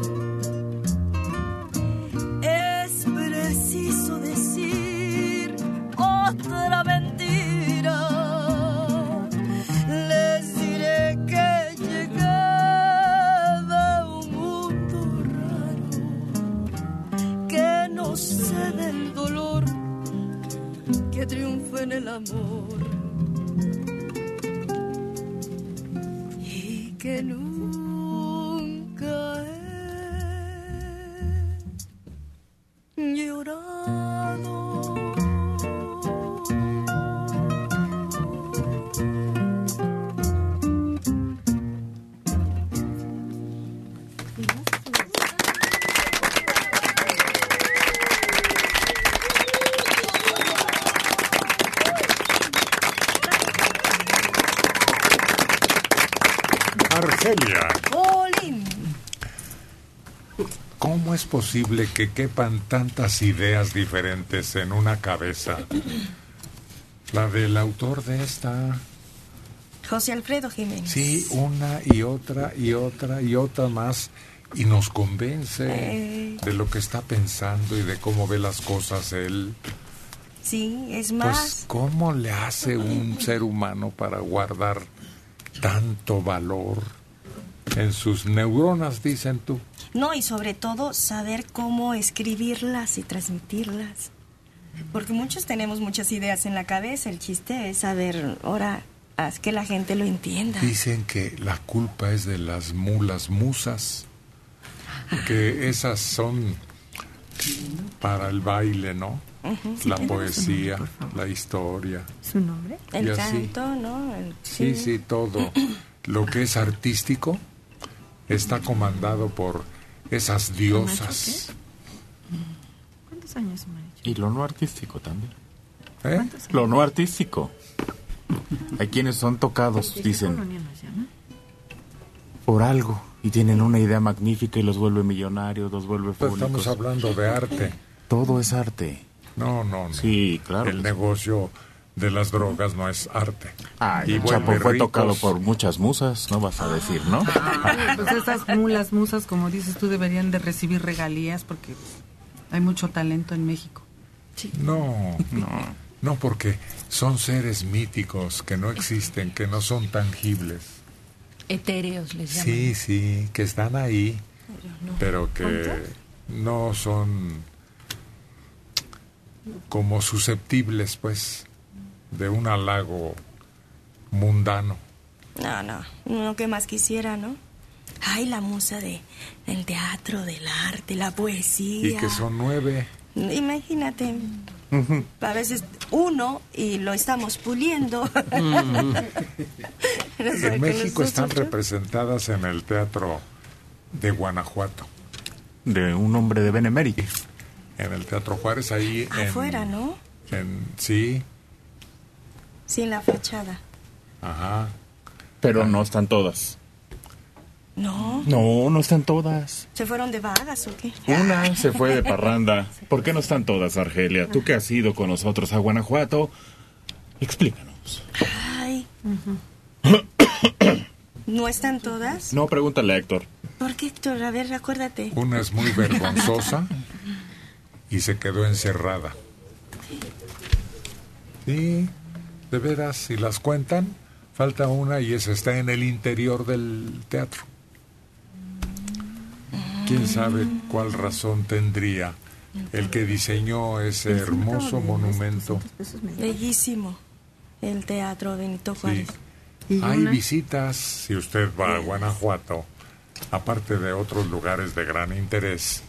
posible que quepan tantas ideas diferentes en una cabeza? La del autor de esta. José Alfredo Jiménez. Sí, una y otra y otra y otra más. Y nos convence Eh. de lo que está pensando y de cómo ve las cosas él. Sí, es Pues, más. ¿cómo le hace un ser humano para guardar tanto valor en sus neuronas, dicen tú? No, y sobre todo saber cómo escribirlas y transmitirlas. Porque muchos tenemos muchas ideas en la cabeza. El chiste es saber, ahora, haz que la gente lo entienda. Dicen que la culpa es de las mulas musas, que esas son para el baile, ¿no? Sí, la poesía, nombre, la historia. ¿Su nombre? El así. canto, ¿no? El- Sí, sí, todo. Lo que es artístico está comandado por esas diosas. ¿Cuántos años? Y lo no artístico también. ¿Eh? Lo no artístico. Hay quienes son tocados, dicen, por algo y tienen una idea magnífica y los vuelve millonarios, los vuelve Pues estamos hablando de arte. Todo es arte. No, no, no. Sí, claro. El negocio de las drogas no es arte. Ay, y Chapo fue ricos. tocado por muchas musas, no vas a decir, ¿no? Pues esas mulas musas, como dices tú, deberían de recibir regalías porque hay mucho talento en México. No, no, no, porque son seres míticos que no existen, que no son tangibles. Etéreos les llaman. Sí, sí, que están ahí, no. pero que no son como susceptibles, pues, de un halago mundano. No, no, no que más quisiera, ¿no? Ay, la musa de, del teatro, del arte, la poesía. Y que son nueve. Imagínate, a veces uno y lo estamos puliendo. En México están representadas en el teatro de Guanajuato. De un hombre de Benemérito. En el Teatro Juárez, ahí en, Afuera, ¿no? en- sí, Sí, en la fachada. ajá. Pero no están todas. No, No, no están todas. ¿se fueron de vagas o qué? Una se fue de parranda. ¿Por qué no están todas, Argelia? Tú que has ido con nosotros a Guanajuato, explícanos. Ay. ¿No están todas? No, pregúntale a Héctor. ¿Por qué, Héctor? A ver, acuérdate. Una es muy vergonzosa y se quedó encerrada. Sí, de veras, si las cuentan, falta una y esa está en el interior del teatro. ¿Quién sabe cuál razón tendría el que diseñó ese hermoso monumento? Bellísimo. El teatro Benito Juárez. Hay visitas, si usted va a Guanajuato, aparte de otros lugares de gran interés,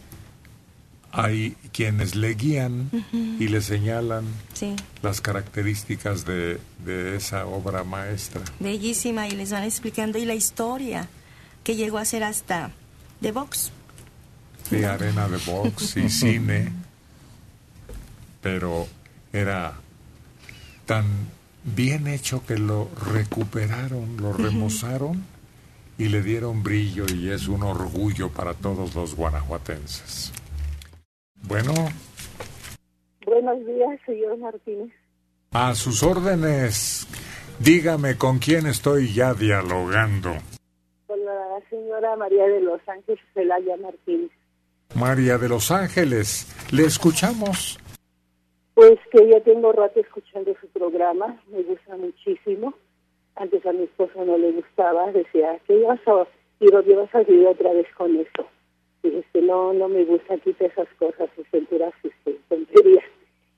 hay quienes le guían y le señalan Sí, las características de, de esa obra maestra. bellísima. Y les van explicando. Y la historia que llegó a ser hasta de box. de arena de box y cine, pero era tan bien hecho que lo recuperaron, lo remozaron y le dieron brillo y es un orgullo para todos los guanajuatenses. Bueno, Buenos días, señor Martínez. a sus órdenes, dígame con quién estoy ya dialogando. Con la señora María de los Ángeles Celaya Martínez. María de los Ángeles, le escuchamos. Pues que ya tengo rato escuchando su programa, me gusta muchísimo. Antes a mi esposo no le gustaba, decía que ibas a ir, vas a ir otra vez con eso. Este, no, no me gusta, quita esas cosas, este, tonterías.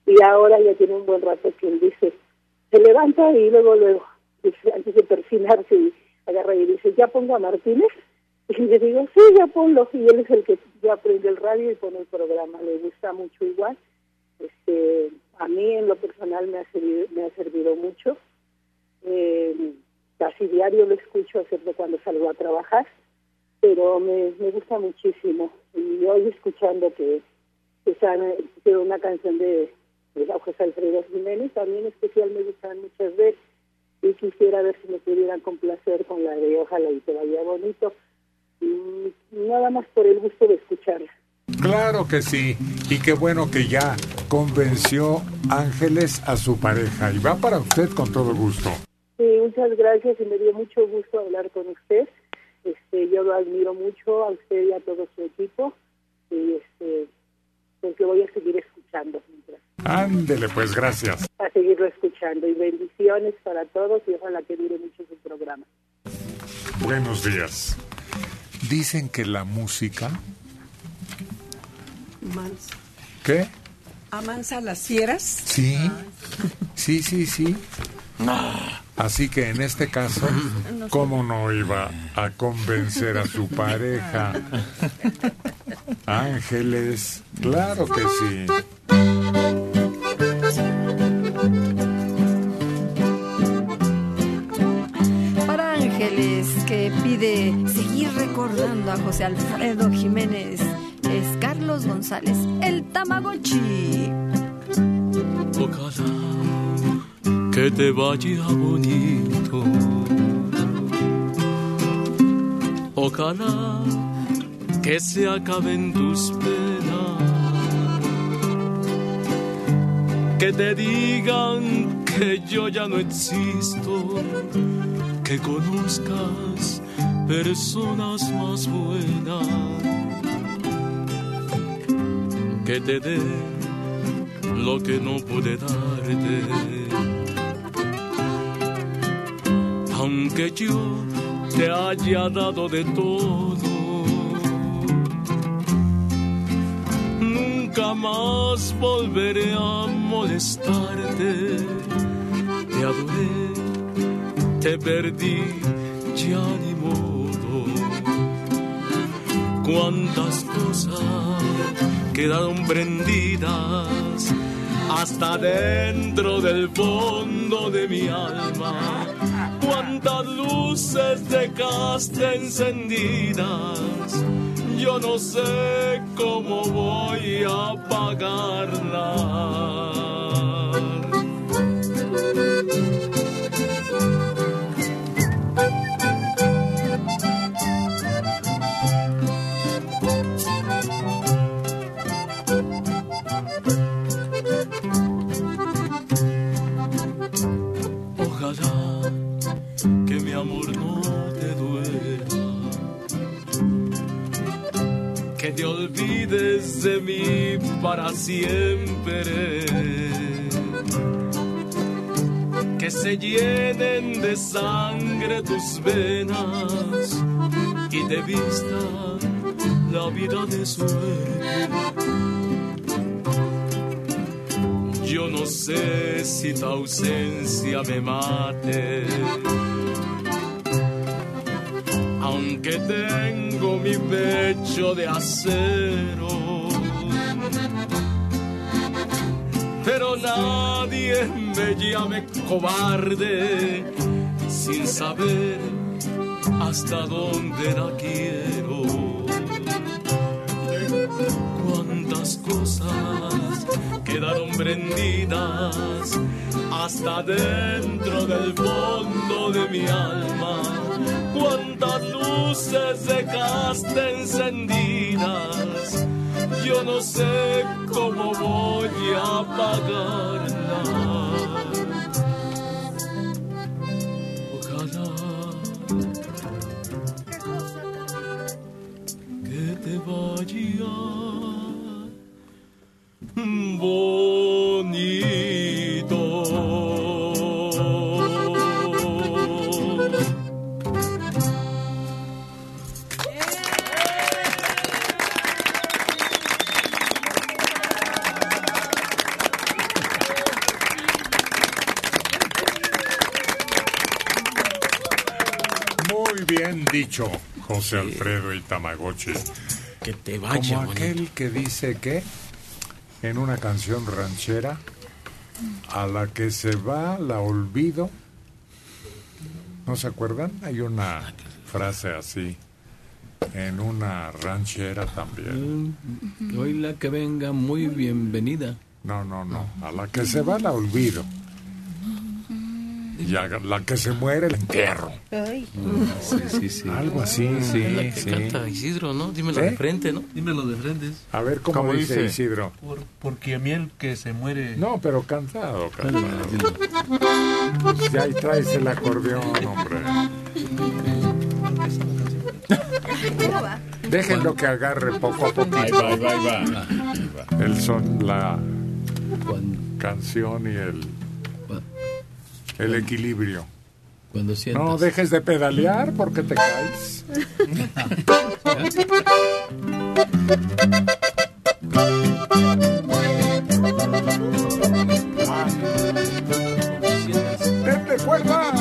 Y ahora ya tiene un buen rato que él dice, se levanta y luego, luego, antes de persinarse, y agarra y dice, ¿ya pongo a Martínez? Y le digo, sí, ya ponlo. Y él es el que ya prende el radio y pone el programa. Le gusta mucho igual. Este, a mí en lo personal me ha servido, me ha servido mucho. Eh, casi diario lo escucho, excepto cuando salgo a trabajar, pero me, me gusta muchísimo. Y hoy escuchando que, que están, una canción de, de José Alfredo Jiménez, también especial me gustan muchas veces y quisiera ver si me pudieran complacer con la de Ojalá y te vaya bonito. Y nada más por el gusto de escucharla. Claro que sí, y qué bueno que ya convenció Ángeles a su pareja y va para usted con todo gusto. Sí, muchas gracias y me dio mucho gusto hablar con usted. Este, yo lo admiro mucho a usted y a todo su equipo y este, pues lo voy a seguir escuchando mientras, Ándele, pues gracias. a seguirlo escuchando y bendiciones para todos y ojalá que dure mucho su programa. Buenos días. Dicen que la música... Mansa. ¿Qué? ¿Amansa las fieras? Sí, sí, sí, sí. Así que en este caso, ¿cómo no iba a convencer a su pareja? Ángeles, claro que sí. Para Ángeles, que pide seguir recordando a José Alfredo Jiménez, es Carlos González, el Tamagotchi. Que te vaya bonito. Ojalá que se acaben tus penas. Que te digan que yo ya no existo, que conozcas personas más buenas, que te dé lo que no pude darte. Aunque yo te haya dado de todo, nunca más volveré a molestarte. Te adoré, te perdí, ya ni modo. Cuántas cosas quedaron prendidas hasta dentro del fondo de mi alma. Cuántas luces dejaste encendidas, yo no sé cómo voy a apagarlas. Amor no te duela, que te olvides de mí para siempre, que se llenen de sangre tus venas y te vista la vida de suerte. Yo no sé si tu ausencia me mate. Aunque tengo mi pecho de acero. Pero nadie me llame cobarde sin saber hasta dónde la quiero. Cuántas cosas quedaron prendidas hasta dentro del fondo de mi alma. Cuántas luces dejaste encendidas, yo no sé cómo voy a apagarlas. Ojalá que te vaya bonito. Dicho, José Alfredo y Tamagotchi. Que te vaya Como bonito. aquel que dice que en una canción ranchera, a la que se va la olvido. ¿No se acuerdan? Hay una frase así en una ranchera también. Hoy la que venga muy bienvenida. No, no, no. A la que se va la olvido. Y a la que se muere la entierro. Sí, sí, sí. Algo así. Sí, Es la que sí. canta Isidro, ¿no? Dímelo ¿Eh? de frente, ¿no? Dímelo de frente. A ver cómo, ¿Cómo dice, dice? Isidro. Por, porque a mí el que se muere... No, pero cantado, cantado. Ya ahí traes el acordeón, hombre. Déjenlo que agarre poco a poco. Va, ahí va. Ahí va. El son, la canción y el, el equilibrio. Cuando sientas. No dejes de pedalear porque te caes. ¡Denle cuerda!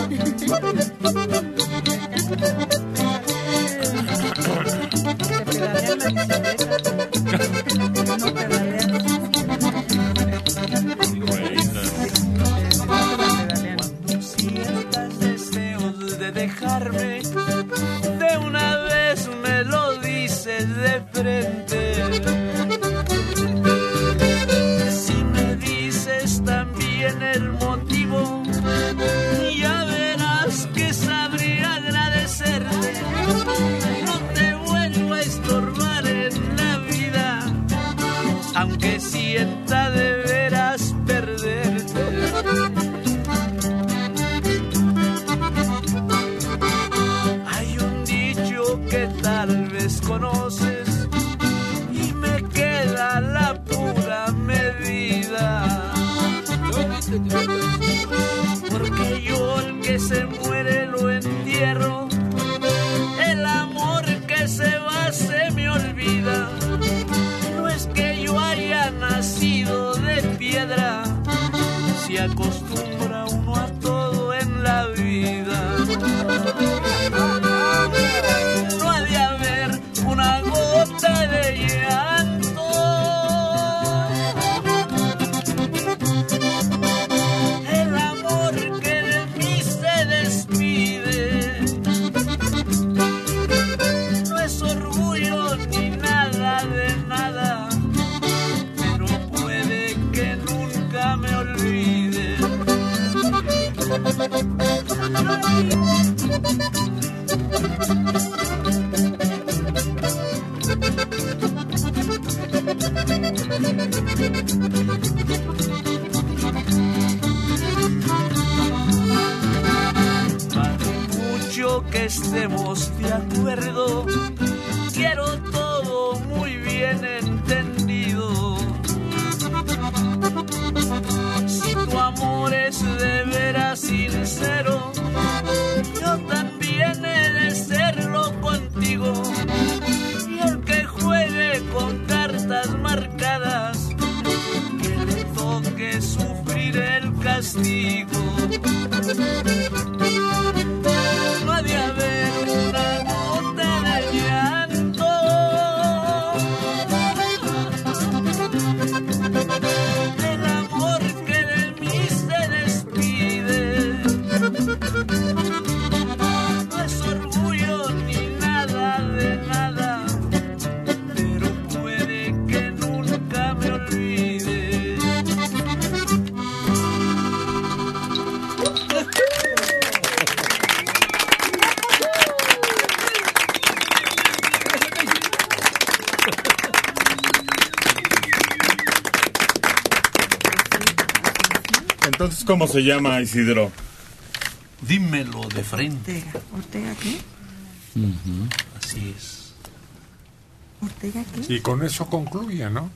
Estemos de acuerdo. ¿Cómo se llama Isidro? Dímelo de frente. ¿Ortega qué? Así es. ¿Ortega qué? Y con eso concluye, ¿no?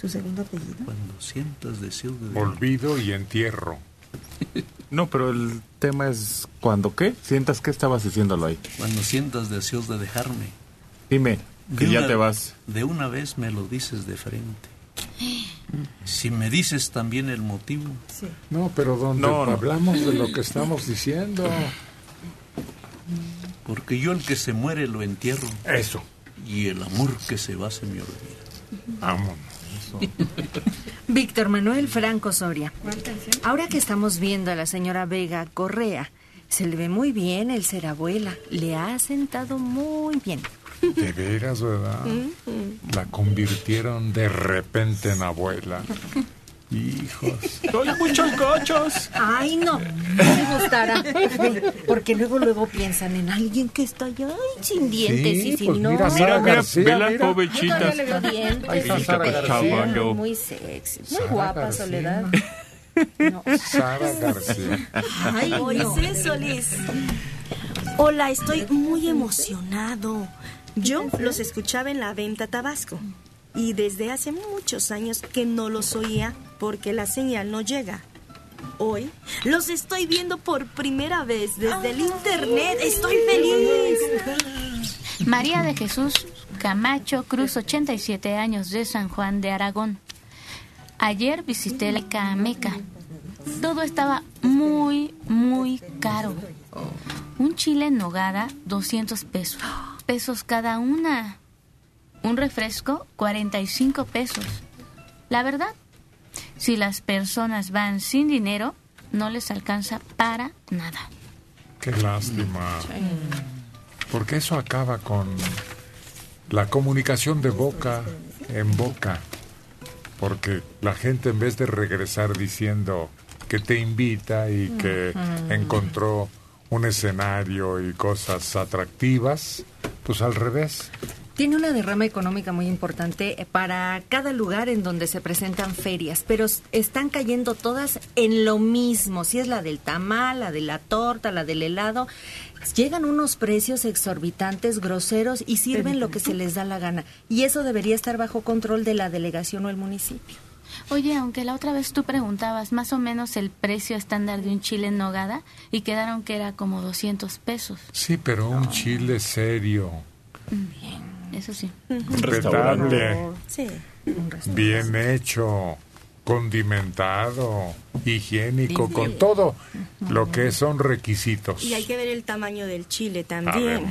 ¿Su segundo apellido? Cuando sientas deseo de... Olvido y entierro. No, pero el tema es cuando qué? ¿Sientas que estabas diciéndolo ahí? Cuando sientas deseos de dejarme. Dime, que De ya una- te vas. De una vez me lo dices de frente. Si me dices también el motivo. No, pero donde No, no. hablamos de lo que estamos diciendo. Porque yo el que se muere lo entierro. Eso. Y el amor que se va se me olvida. Vámonos. Víctor Manuel Franco Soria. Ahora que estamos viendo a la señora Vega Correa, se le ve muy bien el ser abuela. Le ha sentado muy bien. De veras, ¿verdad? La convirtieron de repente en abuela. Hijos. ¡Doy muchos cochos! Ay, no, no me gustara. Ve, Porque luego, luego piensan en alguien que está ya ay, sin dientes Sí, y sin pues no. mira, Sara Mira, García, ve la mira. Yo todavía le veo dientes. Ahí está y Sara García. Muy sexy. Muy Sara guapa, García. Soledad. Sara García. Ay, no. Moisés Solís. Hola, estoy muy emocionado. Yo los escuchaba en la venta Tabasco y desde hace muchos años que no los oía porque la señal no llega. Hoy los estoy viendo por primera vez desde el internet. Estoy feliz. María de Jesús Camacho Cruz, 87 años de San Juan de Aragón. Ayer visité la Cameca. Todo estaba muy, muy caro. Un chile en nogada, 200 pesos. Pesos cada una. Un refresco, 45 pesos. La verdad, si las personas van sin dinero, no les alcanza para nada. Qué lástima. Porque eso acaba con la comunicación de boca en boca. Porque la gente en vez de regresar diciendo que te invita y que encontró un escenario y cosas atractivas, pues al revés. Tiene una derrama económica muy importante para cada lugar en donde se presentan ferias, pero están cayendo todas en lo mismo. Si es la del tamal, la de la torta, la del helado, llegan unos precios exorbitantes, groseros y sirven lo que se les da la gana. Y eso debería estar bajo control de la delegación o el municipio. Oye, aunque la otra vez tú preguntabas más o menos el precio estándar de un chile en nogada y quedaron que era como 200 pesos. Sí, pero un chile serio, Eso sí. respetable, Sí. bien hecho, condimentado, higiénico, con todo lo que son requisitos. Y hay que ver el tamaño del chile también.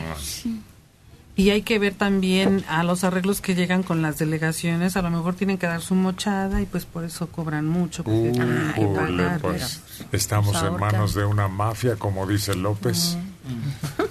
Y hay que ver también a los arreglos que llegan con las delegaciones. A lo mejor tienen que dar su mochada y pues por eso cobran mucho. Que Újule, pagar, pues, estamos pues, en manos de una mafia, como dice López.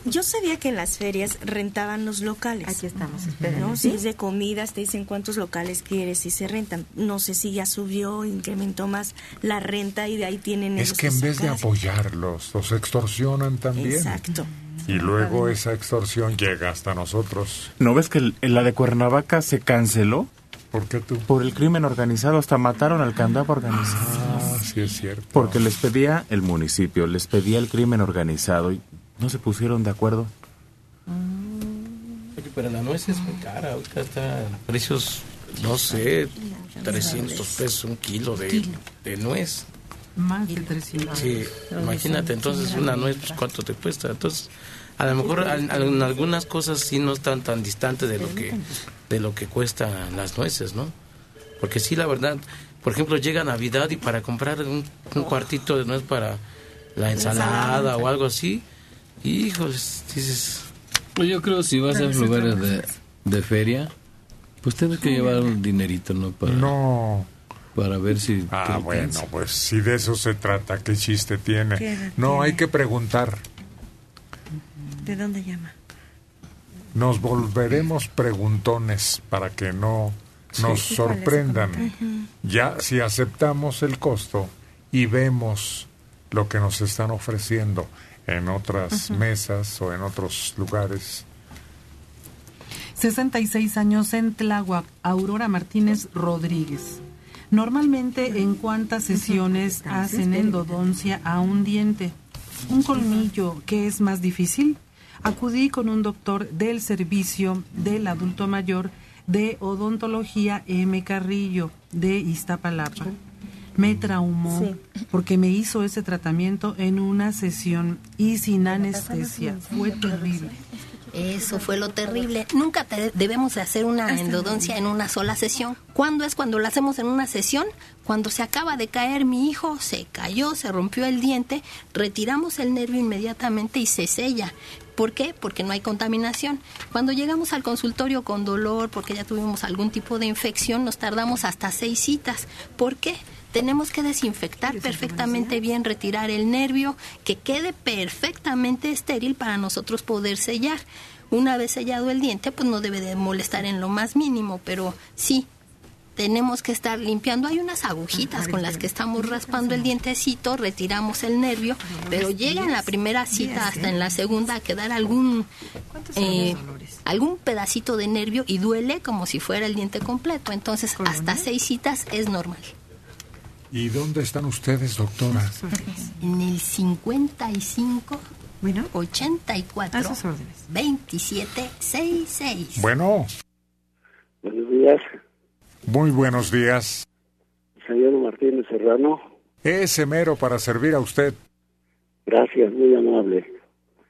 Yo sabía que en las ferias rentaban los locales. Aquí estamos, ¿no? Si es de comidas, te dicen cuántos locales quieres y se rentan. No sé si ya subió, incrementó más la renta y de ahí tienen Es que en vez de apoyarlos, los extorsionan también. Exacto. Y luego esa extorsión llega hasta nosotros. ¿No ves que el- la de Cuernavaca se canceló? ¿Por qué tú? Por el crimen organizado, hasta mataron al candado organizado. Ah, sí es cierto. Porque les pedía el municipio, les pedía el crimen organizado y no se pusieron de acuerdo. Oye, pero la nuez es muy cara, ahorita está a precios, no sé, 300 pesos un kilo de, de nuez. Más de 300. Sí, imagínate, entonces una nuez, pues, ¿cuánto te cuesta? Entonces, a lo mejor en algunas cosas sí no están tan distantes de lo que de lo que cuestan las nueces, ¿no? Porque sí, la verdad, por ejemplo, llega Navidad y para comprar un, un cuartito de nuez para la ensalada o algo así, híjoles, dices... Pues yo creo si vas a lugares de, de feria, pues tienes que llevar un dinerito, ¿no? Para, No. Para ver si... Ah, bueno, pues si de eso se trata, ¿qué chiste tiene? ¿Qué No, hay que preguntar. ¿De dónde llama? Nos volveremos preguntones para que no nos Sí. sorprendan. Ya si aceptamos el costo y vemos lo que nos están ofreciendo en otras mesas o en otros lugares. 66 años en Tláhuac, Aurora Martínez Rodríguez. Normalmente, ¿en cuántas sesiones hacen endodoncia a un diente? ¿Un colmillo que es más difícil? Acudí con un doctor del servicio del adulto mayor de odontología M. Carrillo de Iztapalapa. Me traumó Sí. porque me hizo ese tratamiento en una sesión y sin anestesia. Fue terrible. Eso fue lo terrible. Nunca te- debemos de hacer una endodoncia en una sola sesión. ¿Cuándo es cuando lo hacemos en una sesión? Cuando se acaba de caer mi hijo, se cayó, se rompió el diente, retiramos el nervio inmediatamente y se sella. ¿Por qué? Porque no hay contaminación. Cuando llegamos al consultorio con dolor, porque ya tuvimos algún tipo de infección, nos tardamos hasta seis citas. ¿Por qué? Tenemos que desinfectar perfectamente bien, retirar el nervio, que quede perfectamente estéril para nosotros poder sellar. Una vez sellado el diente, pues no debe de molestar en lo más mínimo, pero sí, tenemos que estar limpiando. Hay unas agujitas con las que estamos raspando el dientecito, retiramos el nervio, pero llega en la primera cita hasta en la segunda a quedar algún eh, algún pedacito de nervio y duele como si fuera el diente completo. Entonces, hasta seis citas es normal. ¿Y dónde están ustedes, doctora? En el 55 bueno, 84 a sus órdenes. 27 66. Bueno, Buenos días, muy buenos días. señor Martínez Serrano. Ese mero para servir a usted. Gracias, muy amable.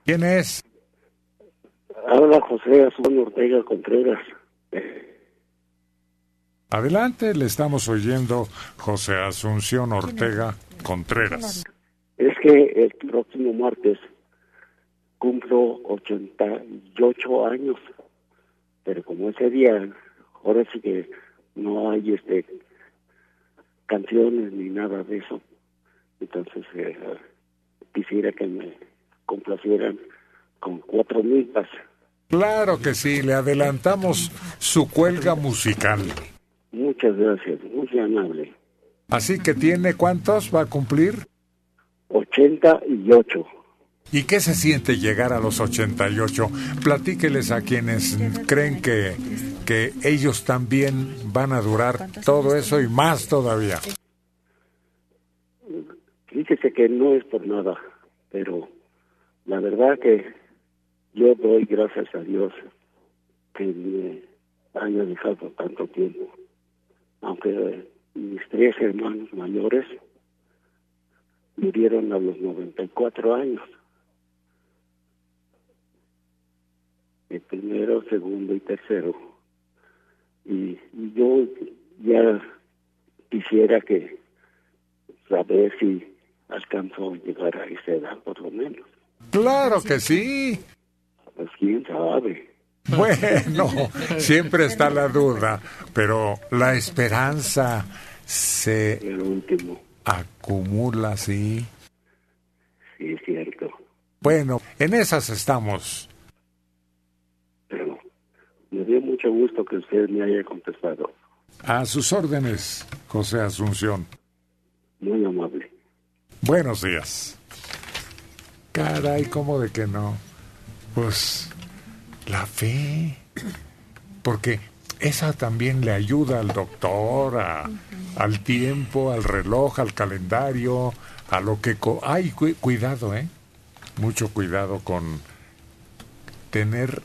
¿Quién es? Habla José Azul Ortega Contreras. Adelante, le estamos oyendo José Asunción Ortega Contreras. Es que el próximo martes cumplo 88 años, pero como ese día, ahora sí que no hay este canciones ni nada de eso, entonces eh, quisiera que me complacieran con cuatro milpas. Claro que sí, le adelantamos su cuelga musical. Muchas gracias, muy amable. Así que tiene cuántos va a cumplir? 88. ¿Y qué se siente llegar a los 88? Platíqueles a quienes creen que, que ellos también van a durar todo eso y más todavía. Fíjese que no es por nada, pero la verdad que yo doy gracias a Dios que me haya dejado tanto tiempo. Aunque mis tres hermanos mayores murieron a los 94 años. El primero, segundo y tercero. Y yo ya quisiera que saber si alcanzó a llegar a esa edad, por lo menos. Claro que sí. Pues quién sabe. Bueno, siempre está la duda, pero la esperanza se acumula, sí. Sí, es cierto. Bueno, en esas estamos. Pero me dio mucho gusto que usted me haya contestado. A sus órdenes, José Asunción. Muy amable. Buenos días. Caray, ¿cómo de que no? Pues la fe. Porque esa también le ayuda al doctor, a- al tiempo, al reloj, al calendario, a lo que... co- Ay, cu- cuidado, ¿eh? Mucho cuidado con tener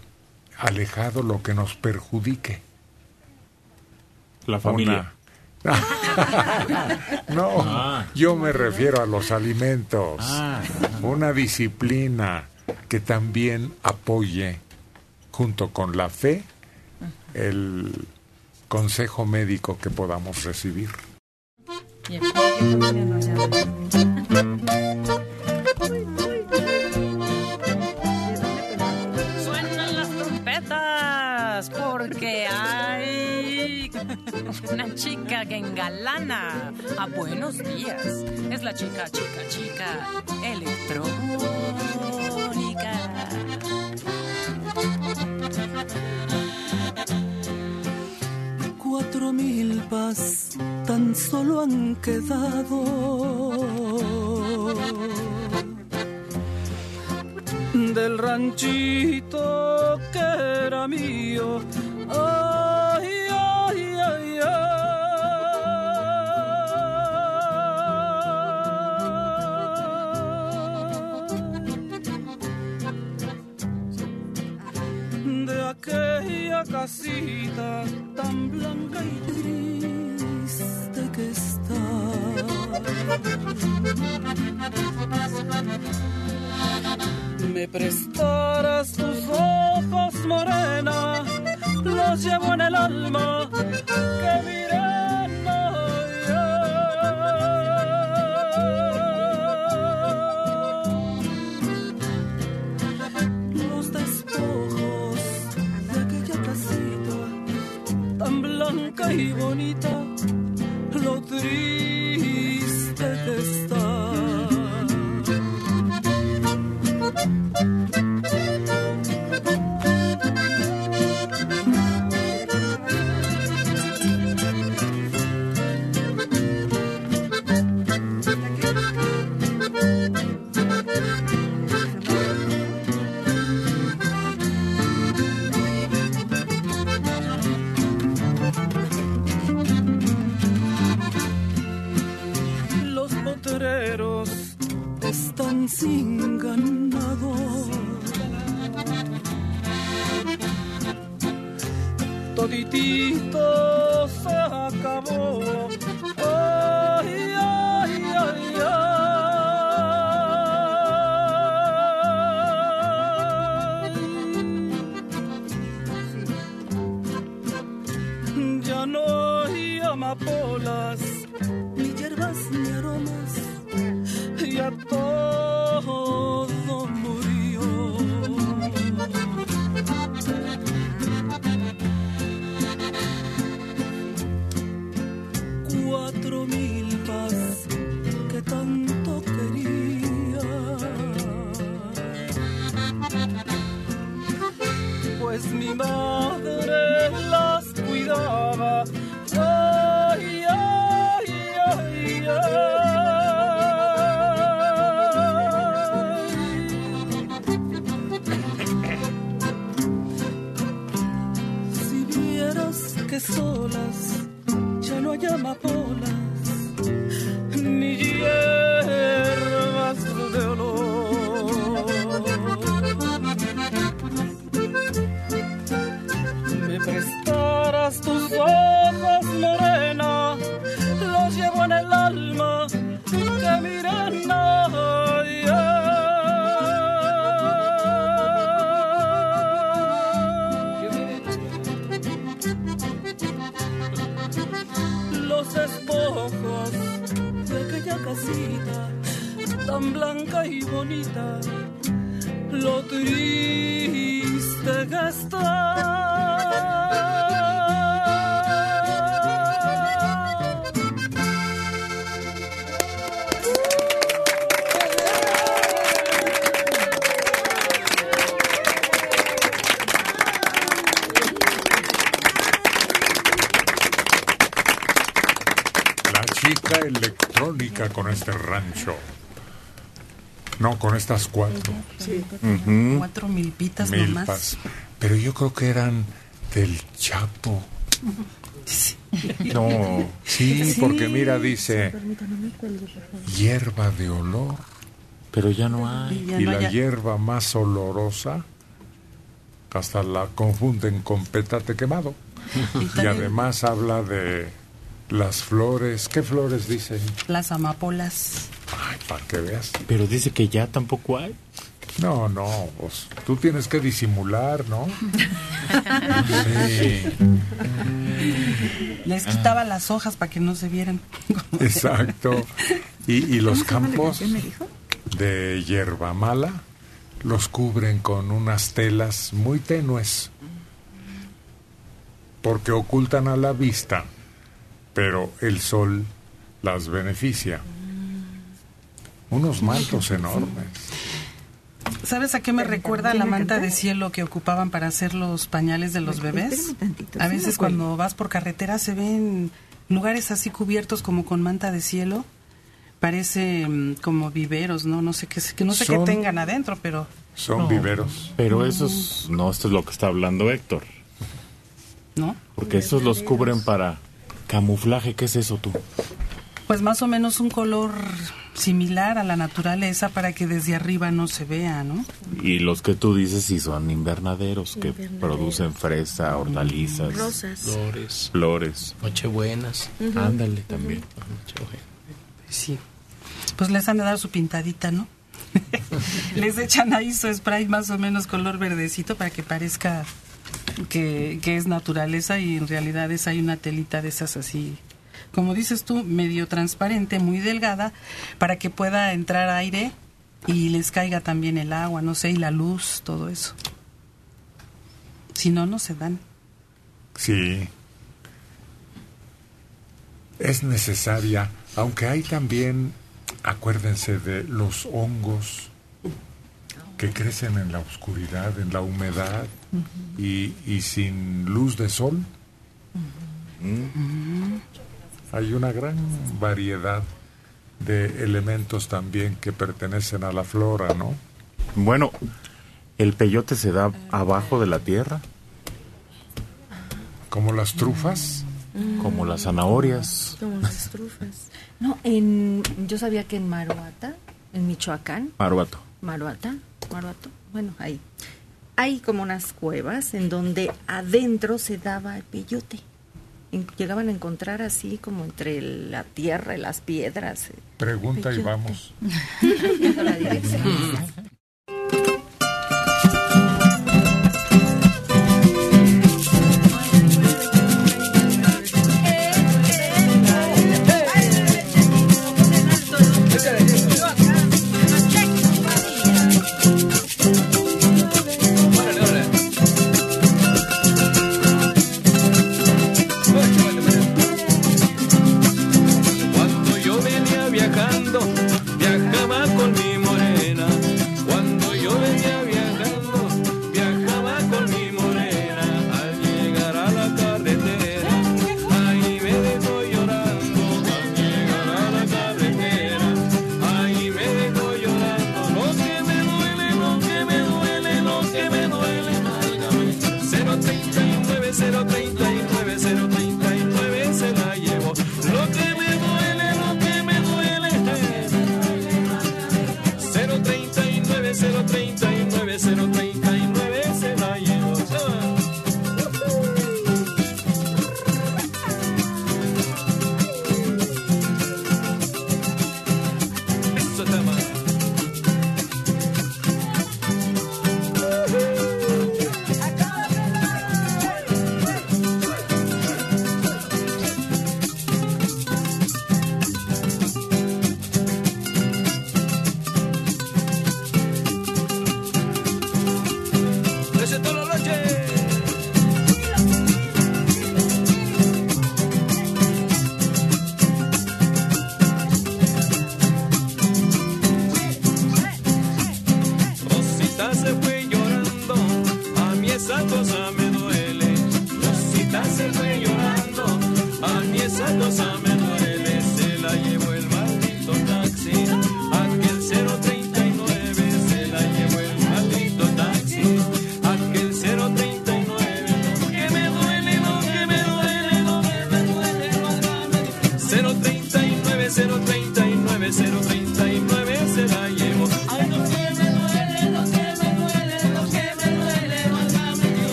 alejado lo que nos perjudique. La familia. Una- no, Ah. yo me refiero a los alimentos. Ah. Una disciplina que también apoye, junto con la fe, el consejo médico que podamos recibir. Suenan las trompetas porque hay una chica que engalana a buenos días. Es la chica, chica, chica electrónica. Cuatro milpas tan solo han quedado del ranchito que era mío. Aquella casita tan blanca y triste que está. Me prestarás tus ojos, morena, los llevo en el alma, y bonita, lo triste sin ganado. Toditito estas cuatro. Sí. Cuatro milpitas Milpas. nomás. Pero yo creo que eran del Chapo. No, sí, porque mira, dice hierba de olor. Pero ya no hay. Y la hierba más olorosa, hasta la confunden con petate quemado. Y Y también- además habla de las flores. ¿Qué flores dice? Las amapolas. Para que veas. Pero dice que ya tampoco hay. No, no, pues tú tienes que disimular, ¿no? Sí. Les quitaba las hojas para que no se vieran. Exacto. Y, y los ¿Cómo se llama la campos canción, me dijo? de hierba mala los cubren con unas telas muy tenues porque ocultan a la vista, pero el sol las beneficia. Unos mantos enormes. ¿Sabes a qué me recuerda la manta de cielo que ocupaban para hacer los pañales de los bebés? A veces cuando vas por carretera se ven lugares así cubiertos como con manta de cielo. Parece mm, como viveros, ¿no? No sé qué, que no sé qué tengan adentro, pero Son No. viveros. Pero esos, no, esto es lo que está hablando Héctor. ¿No? Porque esos los cubren para camuflaje. ¿Qué es eso tú? Pues más o menos un color similar a la naturaleza para que desde arriba no se vea, ¿no? Y los que tú dices sí son invernaderos que Invernaderos. producen fresa, hortalizas, Rosas. Flores. flores. Nochebuenas. Ujú. Ándale también. Sí. Pues les han de dar su pintadita, ¿no? les echan ahí su spray más o menos color verdecito para que parezca que, que es naturaleza y en realidad es hay una telita de esas así, como dices tú, medio transparente, muy delgada, para que pueda entrar aire y les caiga también el agua, no sé, y la luz, todo eso. Si no, no se dan. Sí. Es necesaria, aunque hay también, acuérdense de los hongos que crecen en la oscuridad, en la humedad y, y sin luz de sol. Hay una gran variedad de elementos también que pertenecen a la flora, ¿no? Bueno, el peyote se da abajo de la tierra. Como las trufas. Como las zanahorias. Como las estrufas. No, en, yo sabía que en Maruata, en Michoacán, Maruato. Maruata, Maruato, bueno, ahí, hay como unas cuevas en donde adentro se daba el peyote. Llegaban a encontrar así como entre la tierra y las piedras. Pregunta y vamos.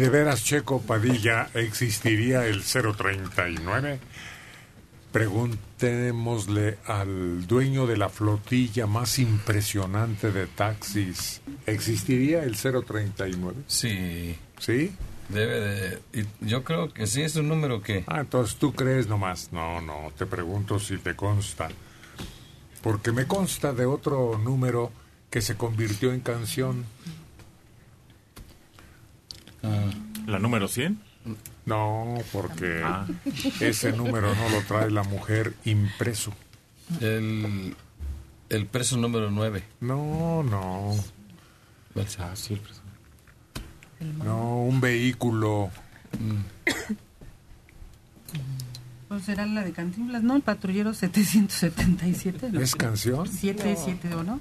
de veras, Checo Padilla, existiría el 039? Preguntémosle al dueño de la flotilla más impresionante de taxis. ¿Existiría el 039? Sí. ¿Sí? Debe de... y yo creo que sí es un número que... Ah, entonces tú crees nomás. No, no, te pregunto si te consta. Porque me consta de otro número que se convirtió en canción. ¿La número 100? No, porque Ah. ese número no lo trae la mujer impreso. El, el preso número 9. No, no. Ah, sí, el preso. No, un vehículo. Pues será la de Cantinflas, ¿no? El patrullero 777. ¿no? ¿Es canción? 77, ¿o no?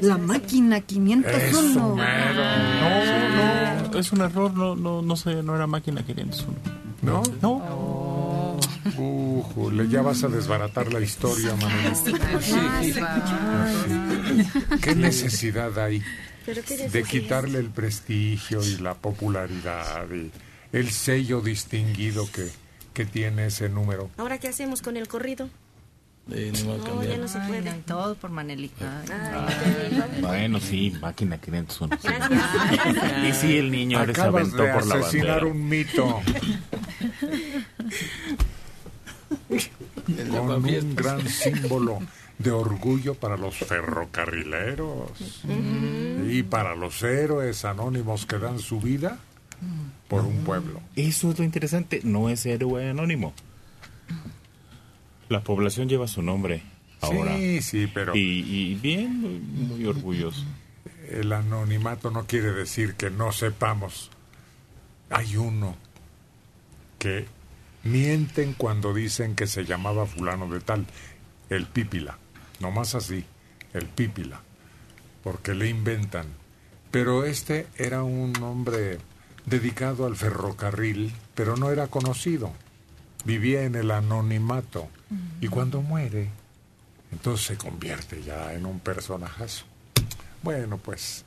La máquina 501. No, no, es un error, no, no, no sé, no era máquina 501. ¿No? No. Ujule, ya vas a desbaratar la historia, Manuel. ¿Qué necesidad hay de quitarle el prestigio y la popularidad y el sello distinguido que, que tiene ese número? ¿Ahora qué hacemos con el corrido? Eh, no No, ya no se puede. todo por Manelita. Bueno, sí, máquina 501. sí. Gracias. Y sí, el niño ahora se Acabas aventó de por la asesinar bandera. un mito. con un gran símbolo de orgullo para los ferrocarrileros y para los héroes anónimos que dan su vida por un pueblo. Eso es lo interesante, no es héroe anónimo. La población lleva su nombre ahora. Sí, sí, pero Y, y bien, muy, muy orgulloso. el anonimato no quiere decir que no sepamos. Hay uno que mienten cuando dicen que se llamaba fulano de tal, el pípila, no más así, el pípila, porque le inventan. Pero este era un hombre dedicado al ferrocarril, pero no era conocido, vivía en el anonimato, y cuando muere, entonces se convierte ya en un personajazo. Bueno, pues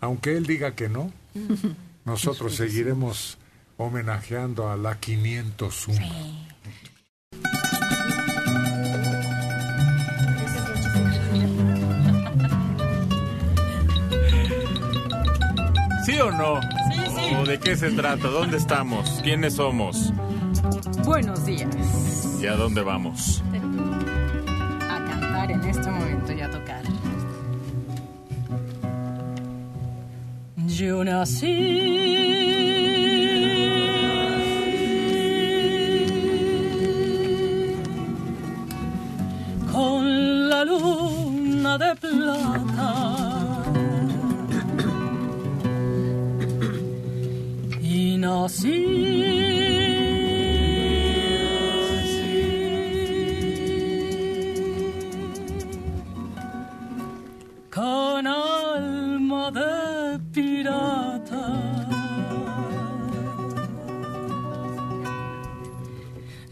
Aunque él diga que no, nosotros seguiremos homenajeando a la 501. ¿Sí o no? Sí, sí. ¿O de qué se trata? ¿Dónde estamos? ¿Quiénes somos? Buenos días. ¿Y a dónde vamos? A cantar en este momento y a tocar. Yo nací con la luna de plata nací con alma de pirata.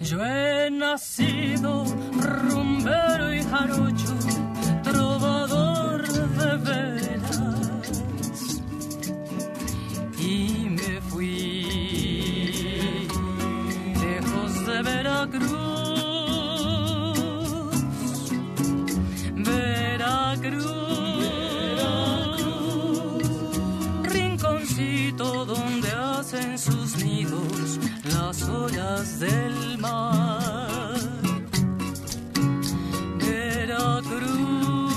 Yo he nacido rumbero y jarocho, olas del mar. Veracruz,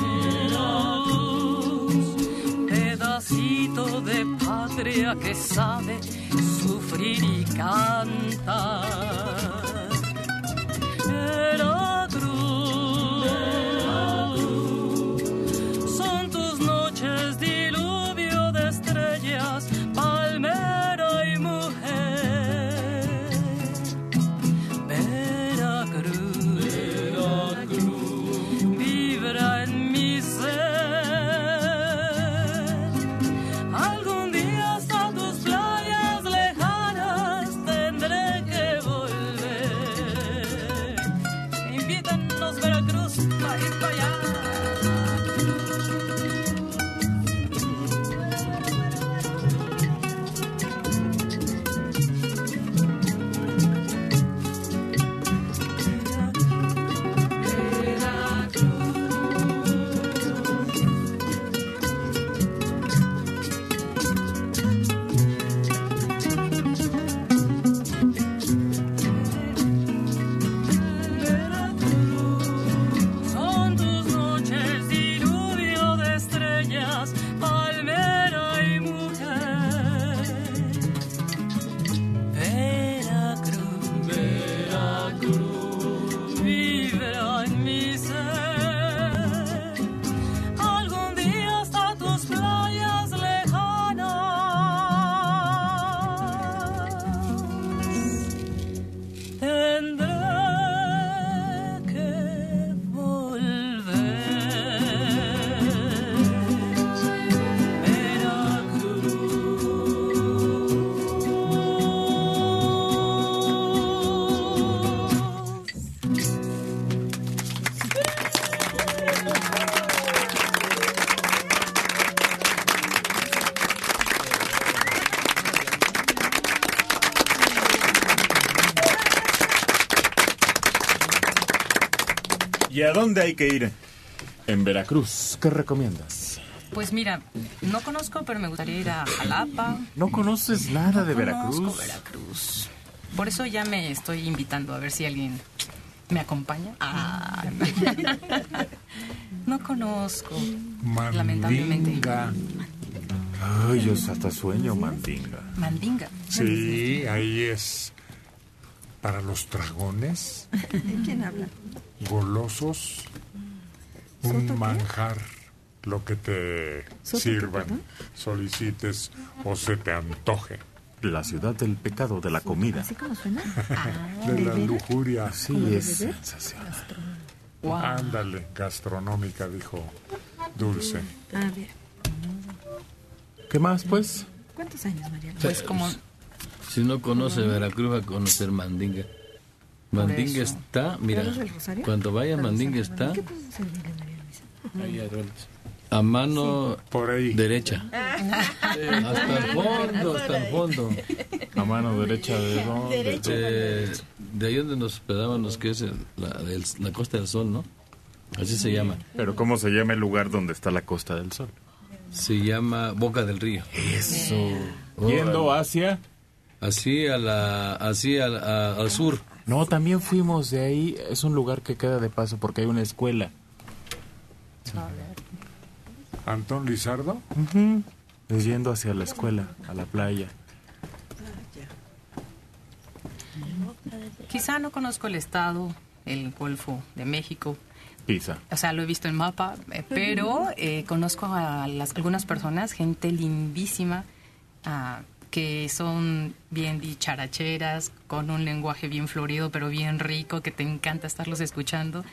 pedacito de patria que sabe sufrir y cantar. ¿Y a dónde hay que ir? En Veracruz, ¿qué recomiendas? Pues mira, no conozco, pero me gustaría ir a Jalapa. ¿No conoces nada de No Veracruz? conozco Veracruz. Por eso ya me estoy invitando a ver si alguien me acompaña. Ah, no conozco. Lamentablemente. Mandinga. Ay, yo hasta sueño, mandinga. Mandinga. Sí, ahí es para los dragones ¿Quién habla? Golosos un manjar lo que te ¿Soto qué, sirvan, solicites o se te antoje. La ciudad del pecado, de la comida. ¿Así como suena? de la lujuria. Sí, ¿Como de es sensacional. Ándale, gastronómica, dijo Dulce. Ah, bien. ¿Qué más, pues? ¿Cuántos años, Mariana? Pues como- Si no conoce Veracruz, va a conocer Mandinga. Mandinga eso. está, mira, cuando vaya Mandinga está a mano por ahí. derecha. hasta el fondo, hasta el fondo. A mano derecha de dónde? De, de ahí donde nos hospedábamos, que es el- la, del- la Costa del Sol, ¿no? Así se llama. Pero ¿cómo se llama el lugar donde está la Costa del Sol? Se llama Boca del Río. Eso. Yendo hacia... Así a la, así al, a- al sur. No, también fuimos de ahí. Es un lugar que queda de paso porque hay una escuela. Antón Lizardo. Es yendo hacia la escuela, a la playa. Quizá no conozco el estado, el Golfo de México, Pisa. o sea, lo he visto en mapa, eh, pero eh, conozco a las, algunas personas, gente lindísima, ah, que son bien dicharacheras, con un lenguaje bien florido, pero bien rico, que te encanta estarlos escuchando.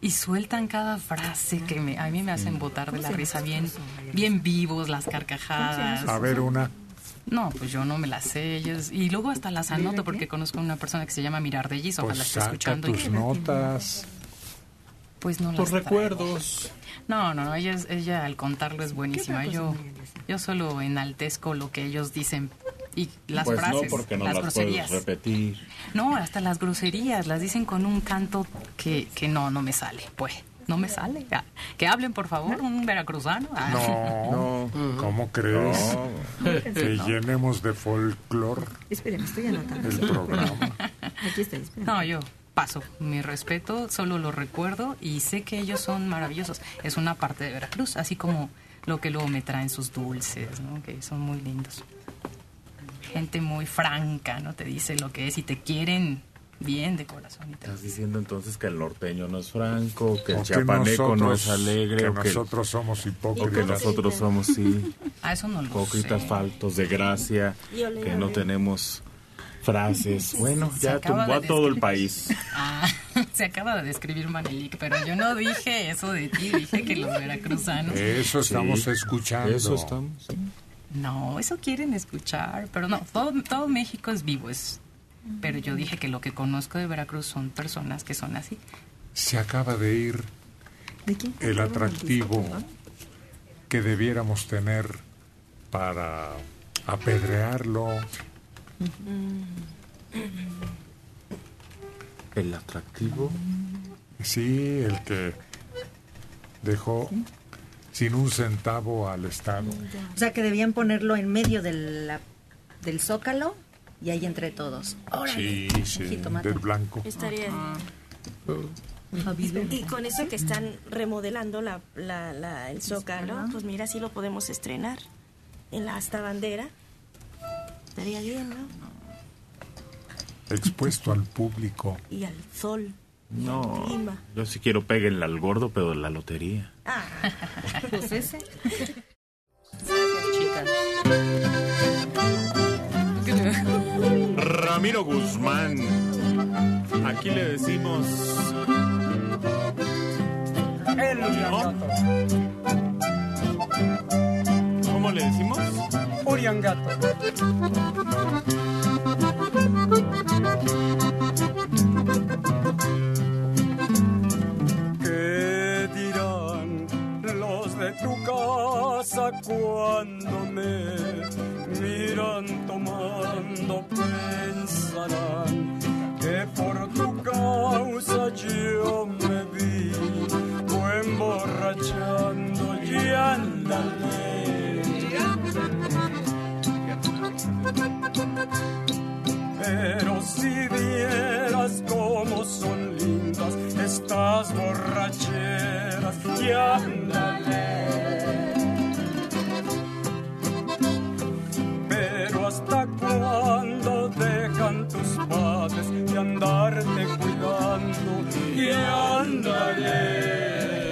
Y sueltan cada frase que me, a mí me hacen botar de la risa, bien, bien vivos, las carcajadas. A ver una. No, pues yo no me las sé. ellos- y luego hasta las anoto porque conozco a una persona que se llama Mirardellis, ojalá Pues esté escuchando. y- tus notas. Pues no Tus recuerdos. No, no, no, ella, es- ella al contarlo es buenísima. Yo, yo solo enaltezco lo que ellos dicen y las pues frases, no, porque no las las, groserías. puedes repetir. No, hasta las groserías las dicen con un canto que, que no, no me sale. Pues, no me sale. Ah, Que hablen, por favor, un veracruzano. Ah. No, ¿cómo crees? Que No. llenemos de folclore Esperen, estoy anotando. el programa. Aquí está, esperen. No, yo paso. Mi respeto, solo lo recuerdo y sé que ellos son maravillosos. Es una parte de Veracruz, así como lo que luego me traen sus dulces, ¿no? Que son muy lindos. Gente muy franca, ¿no? Te dice lo que es y te quieren bien de corazón. y te- Estás diciendo entonces que el norteño no es franco, que el O que chiapaneco no es nosotros- alegre, que o que nosotros somos o que hipócritas. nosotros somos sí, Ah, eso no lo hipócritas, sé. faltos de gracia, Y ole, que no ole. tenemos frases. Bueno, Se ya tumbó a de todo el país. Ah, se acaba de describir Manelik, pero yo no dije eso de ti, dije que los veracruzanos. Eso estamos Sí, escuchando. Eso estamos. sí. No, eso quieren escuchar, pero no, todo, todo México es vivo, es, pero yo dije que lo que conozco de Veracruz son personas que son así. Se acaba de ir ¿De quién? el atractivo que debiéramos tener para apedrearlo. El atractivo. Sí, el que dejó sin un centavo al Estado. O sea, que debían ponerlo en medio del, la- del zócalo y ahí entre todos. Sí, sí, Jitomate. del blanco. Estaría Y con eso que están remodelando la, la- la- el zócalo, pues mira, sí lo podemos estrenar en la hasta bandera. Estaría bien, ¿no? Expuesto al público. Y al sol. No, yo sí quiero péguenle al gordo, pero de la lotería. Ah, Pues ese. Ramiro Guzmán. Aquí le decimos. ¿No? ¿Cómo le decimos? Uriangato. Casa cuando me miran tomando? Pensarán que por tu causa yo me vi emborrachando y Pero si vieras cómo son lindas estas borracheras y ándale. Hasta cuándo dejan tus padres de andarte cuidando y ándale.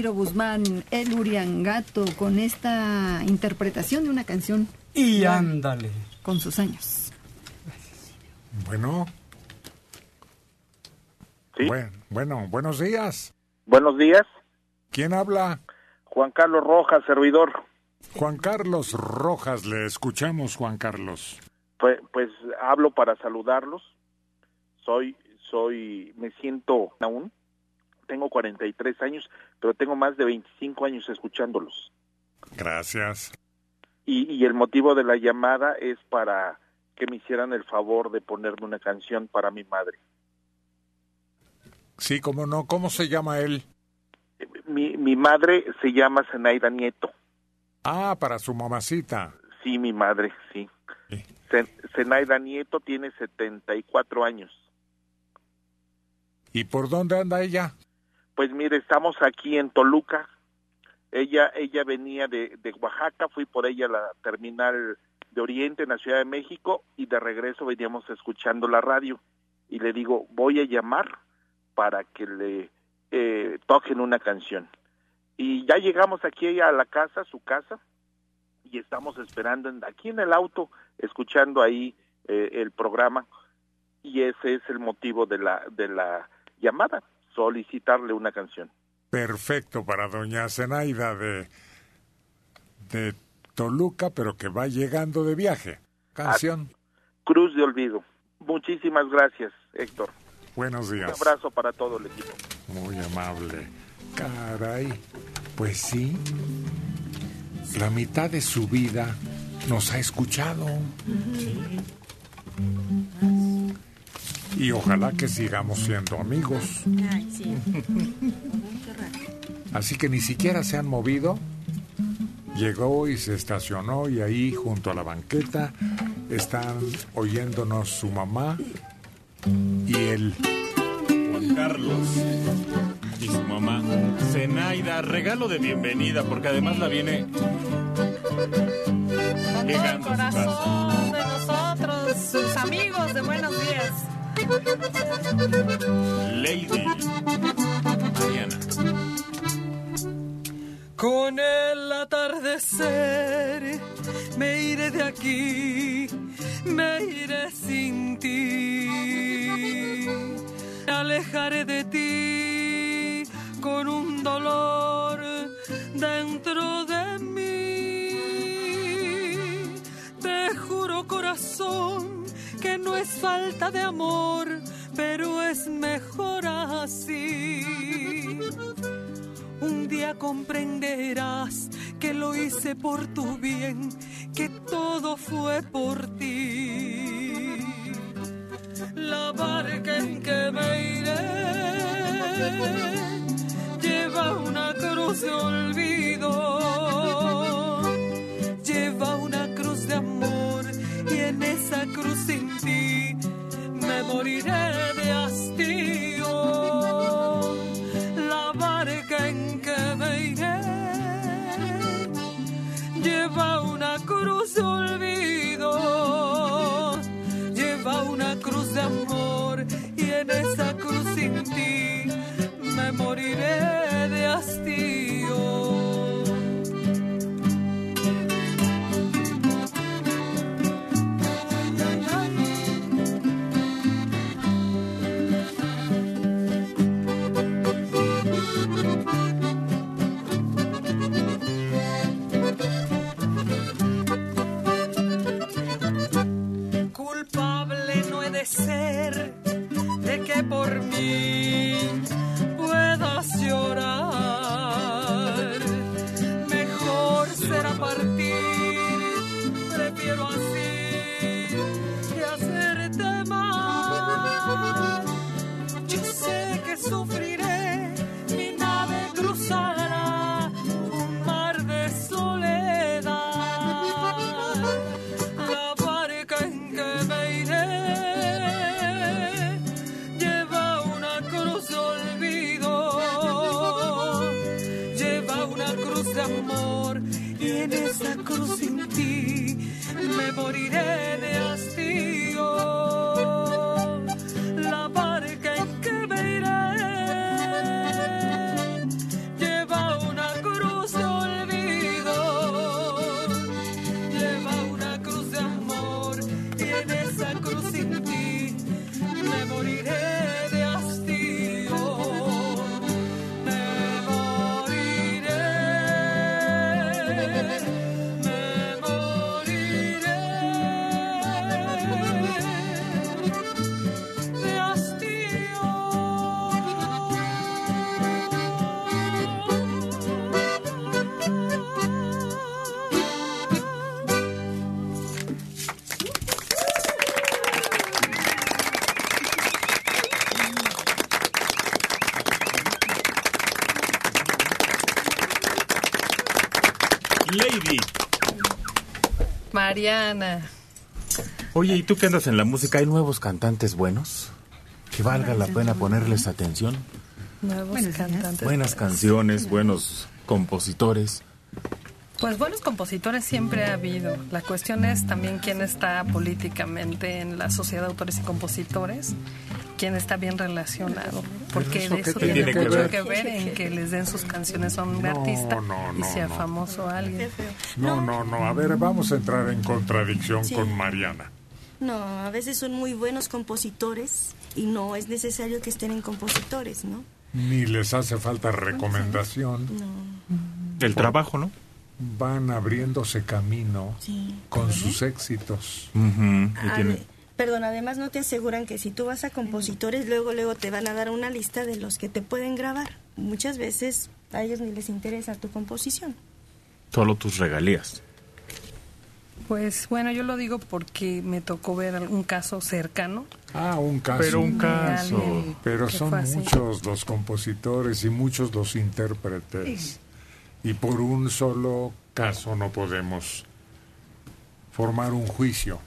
Ramiro Guzmán, el Uriangato, con esta interpretación de una canción Y ándale. con sus años. Bueno. Buen- bueno, buenos días. Buenos días. ¿Quién habla? Juan Carlos Rojas, servidor. Juan Carlos Rojas, le escuchamos, Juan Carlos. Pues, pues hablo para saludarlos. Soy, soy, me siento aún. Tengo 43 años, pero tengo más de 25 años escuchándolos. Gracias. Y, y el motivo de la llamada es para que me hicieran el favor de ponerme una canción para mi madre. Sí, cómo no. ¿Cómo se llama él? Mi, mi madre se llama Zenaida Nieto. Ah, para su mamacita. Sí, mi madre, sí. Zenaida Nieto tiene 74 años. ¿Y por dónde anda ella? Pues mire, estamos aquí en Toluca. Ella ella venía de, de Oaxaca, fui por ella a la terminal de Oriente en la Ciudad de México y de regreso veníamos escuchando la radio y le digo, voy a llamar para que le eh, toquen una canción. Y ya llegamos aquí a la casa, su casa, y estamos esperando aquí en el auto, escuchando ahí eh, el programa y ese es el motivo de la de la llamada, solicitarle una canción. Perfecto para doña Zenaida de, de Toluca, pero que va llegando de viaje. Canción. Cruz de Olvido. Muchísimas gracias, Héctor. Buenos Un días. abrazo para todo el equipo. Muy amable. Caray. Pues sí. La mitad de su vida nos ha escuchado. Y ojalá que sigamos siendo amigos. Ay, sí. Así que ni siquiera se han movido. Llegó y se estacionó y ahí junto a la banqueta están oyéndonos su mamá y él. Juan Carlos y su mamá. Zenaida, regalo de bienvenida, porque además la viene su casa. corazón de nosotros, sus amigos de Buenos Días. Lady Mariana. Con el atardecer me iré de aquí, me iré sin ti. Alejaré de ti con un dolor dentro de mí. Te juro corazón que no es falta de amor, pero es mejor así. Un día comprenderás que lo hice por tu bien, que todo fue por ti. La barca en que me iré lleva una cruz de olvido, lleva una en esa cruz sin ti me moriré de hastío. La barca en que me iré lleva una cruz de olvido, lleva una cruz de amor y en esa cruz sin ti me moriré de hastío. De que por mí puedas llorar. Mejor será partir, cruz sin ti me moriré Mariana. Oye, ¿y tú que andas en la música? ¿Hay nuevos cantantes buenos? Que valga la pena ponerles atención. Nuevos cantantes. Buenas canciones, buenos compositores. Pues buenos compositores siempre ha habido. La cuestión es también quién está políticamente en la sociedad de autores y compositores, quién está bien relacionado. Porque eso eso tiene tiene que mucho ver? que ver en que les den sus canciones a un No, artista no, y no, sea no. famoso alguien. No, no, no. A ver, vamos a entrar en contradicción Sí. con Mariana. No, a veces son muy buenos compositores y no es necesario que estén en compositores, ¿no? Ni les hace falta recomendación. El trabajo, ¿no? Van abriéndose camino Sí. con sus éxitos. Ade- Perdón, además no te aseguran que si tú vas a compositores, luego luego te van a dar una lista de los que te pueden grabar. Muchas veces a ellos ni les interesa tu composición. Solo tus regalías. Pues bueno, yo lo digo porque me tocó ver un caso cercano. Ah, un caso. Pero un caso. Pero son muchos los compositores y muchos los intérpretes. Y por un solo caso no podemos formar un juicio.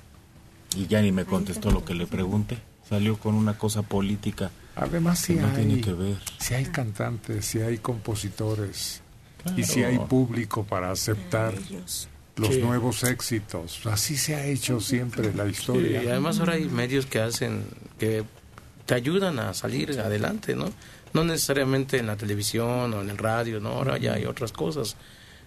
Y ya ni me contestó lo que le pregunté. Salió con una cosa política. Además, que si no hay, tiene que ver. si hay cantantes, si hay compositores y si hay público para aceptar los Sí. nuevos éxitos. Así se ha hecho siempre la Sí, historia. y además ahora hay medios que hacen, que te ayudan a salir adelante, ¿no? No necesariamente en la televisión o en el radio, ¿no? Ahora ya hay otras cosas.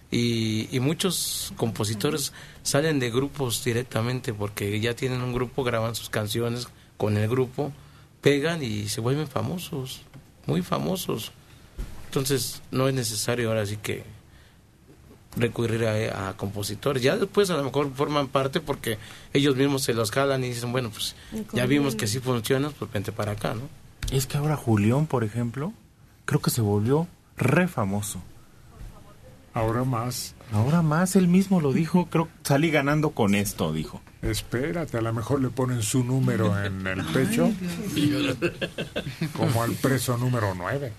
Y, y muchos compositores salen de grupos directamente porque ya tienen un grupo, graban sus canciones con el grupo, pegan y se vuelven famosos, muy famosos. Entonces no es necesario ahora sí que recurrir a, a compositores. Ya después a lo mejor forman parte porque ellos mismos se los jalan y dicen, bueno, pues ya vimos que sí funciona, pues vente para acá, ¿no? Es que ahora Julián, por ejemplo, creo que se volvió re famoso. Ahora más. Ahora más, él mismo lo dijo, creo que salí ganando con esto, dijo. Espérate, a lo mejor le ponen su número en el pecho, como al preso número 9.